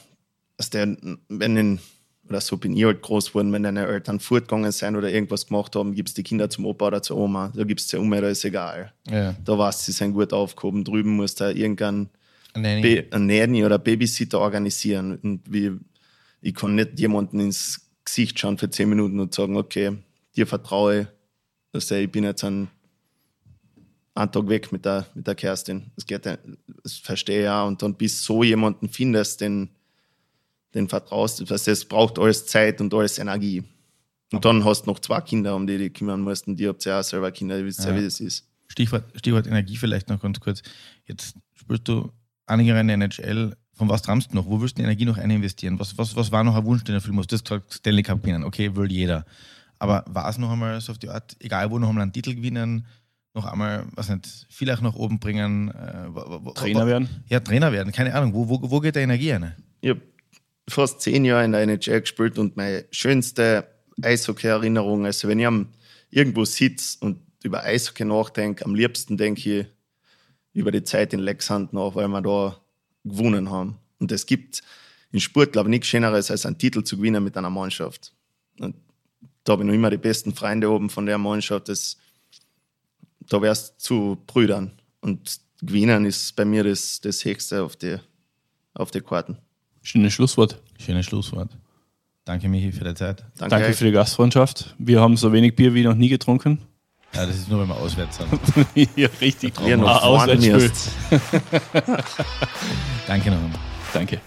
dass der, wenn in, oder so bin ich halt groß geworden, wenn deine Eltern fortgegangen sind oder irgendwas gemacht haben, gibst die Kinder zum Opa oder zur Oma. Da gibst die Oma, da ist egal. Ja. Da du, sie sind gut aufgehoben. Drüben muss da irgendein Nanny. Nanny oder Babysitter organisieren. Und wie, ich kann nicht jemanden ins Gesicht schauen für zehn Minuten und sagen, okay, dir vertraue ich, dass ich bin jetzt ein einen Tag weg mit der, mit der Kerstin. Das geht das verstehe ich ja. Und dann bis so jemanden findest, den, den vertraust, das, das braucht alles Zeit und alles Energie. Und dann hast du noch zwei Kinder, um die du dich kümmern musst. Und die habt ja auch selber Kinder, ihr wisst ja, wie das ist. Stichwort, Stichwort Energie vielleicht noch ganz kurz. Jetzt spielst du einige Jahre in der NHL. Von was träumst du noch? Wo willst du die Energie noch eininvestieren? Was, was, was war noch ein Wunsch, den du erfüllen musst? Du hast gesagt, Stanley Cup gewinnen. Okay, will jeder. Aber war es noch einmal so auf die Art, egal wo, noch einmal einen Titel gewinnen, noch einmal, was nicht, vielleicht nach oben bringen? Äh, wo- wo- Trainer wo- werden? Ja, Trainer werden. Keine Ahnung. Wo, wo, wo geht der Energie rein? Ich habe fast zehn Jahre in der NHL gespielt und meine schönste Eishockey-Erinnerung, also wenn ich am, irgendwo sitze und über Eishockey nachdenke, am liebsten denke ich über die Zeit in Lexand nach, weil wir da gewonnen haben. Und es gibt im Sport, glaube ich, nichts Schöneres, als einen Titel zu gewinnen mit einer Mannschaft. Und da habe ich noch immer die besten Freunde oben von der Mannschaft. Das, da wärst du zu Brüdern. Und gewinnen ist bei mir das, das Höchste auf die, auf die Karten. Schönes Schlusswort. Schönes Schlusswort. Danke, Michi, für die Zeit. Danke, Danke für die Gastfreundschaft. Wir haben so wenig Bier wie noch nie getrunken. Ja, das ist nur, wenn wir auswärts sind. ja, richtig. Ihr noch Ah, müsst. Danke noch einmal. Danke.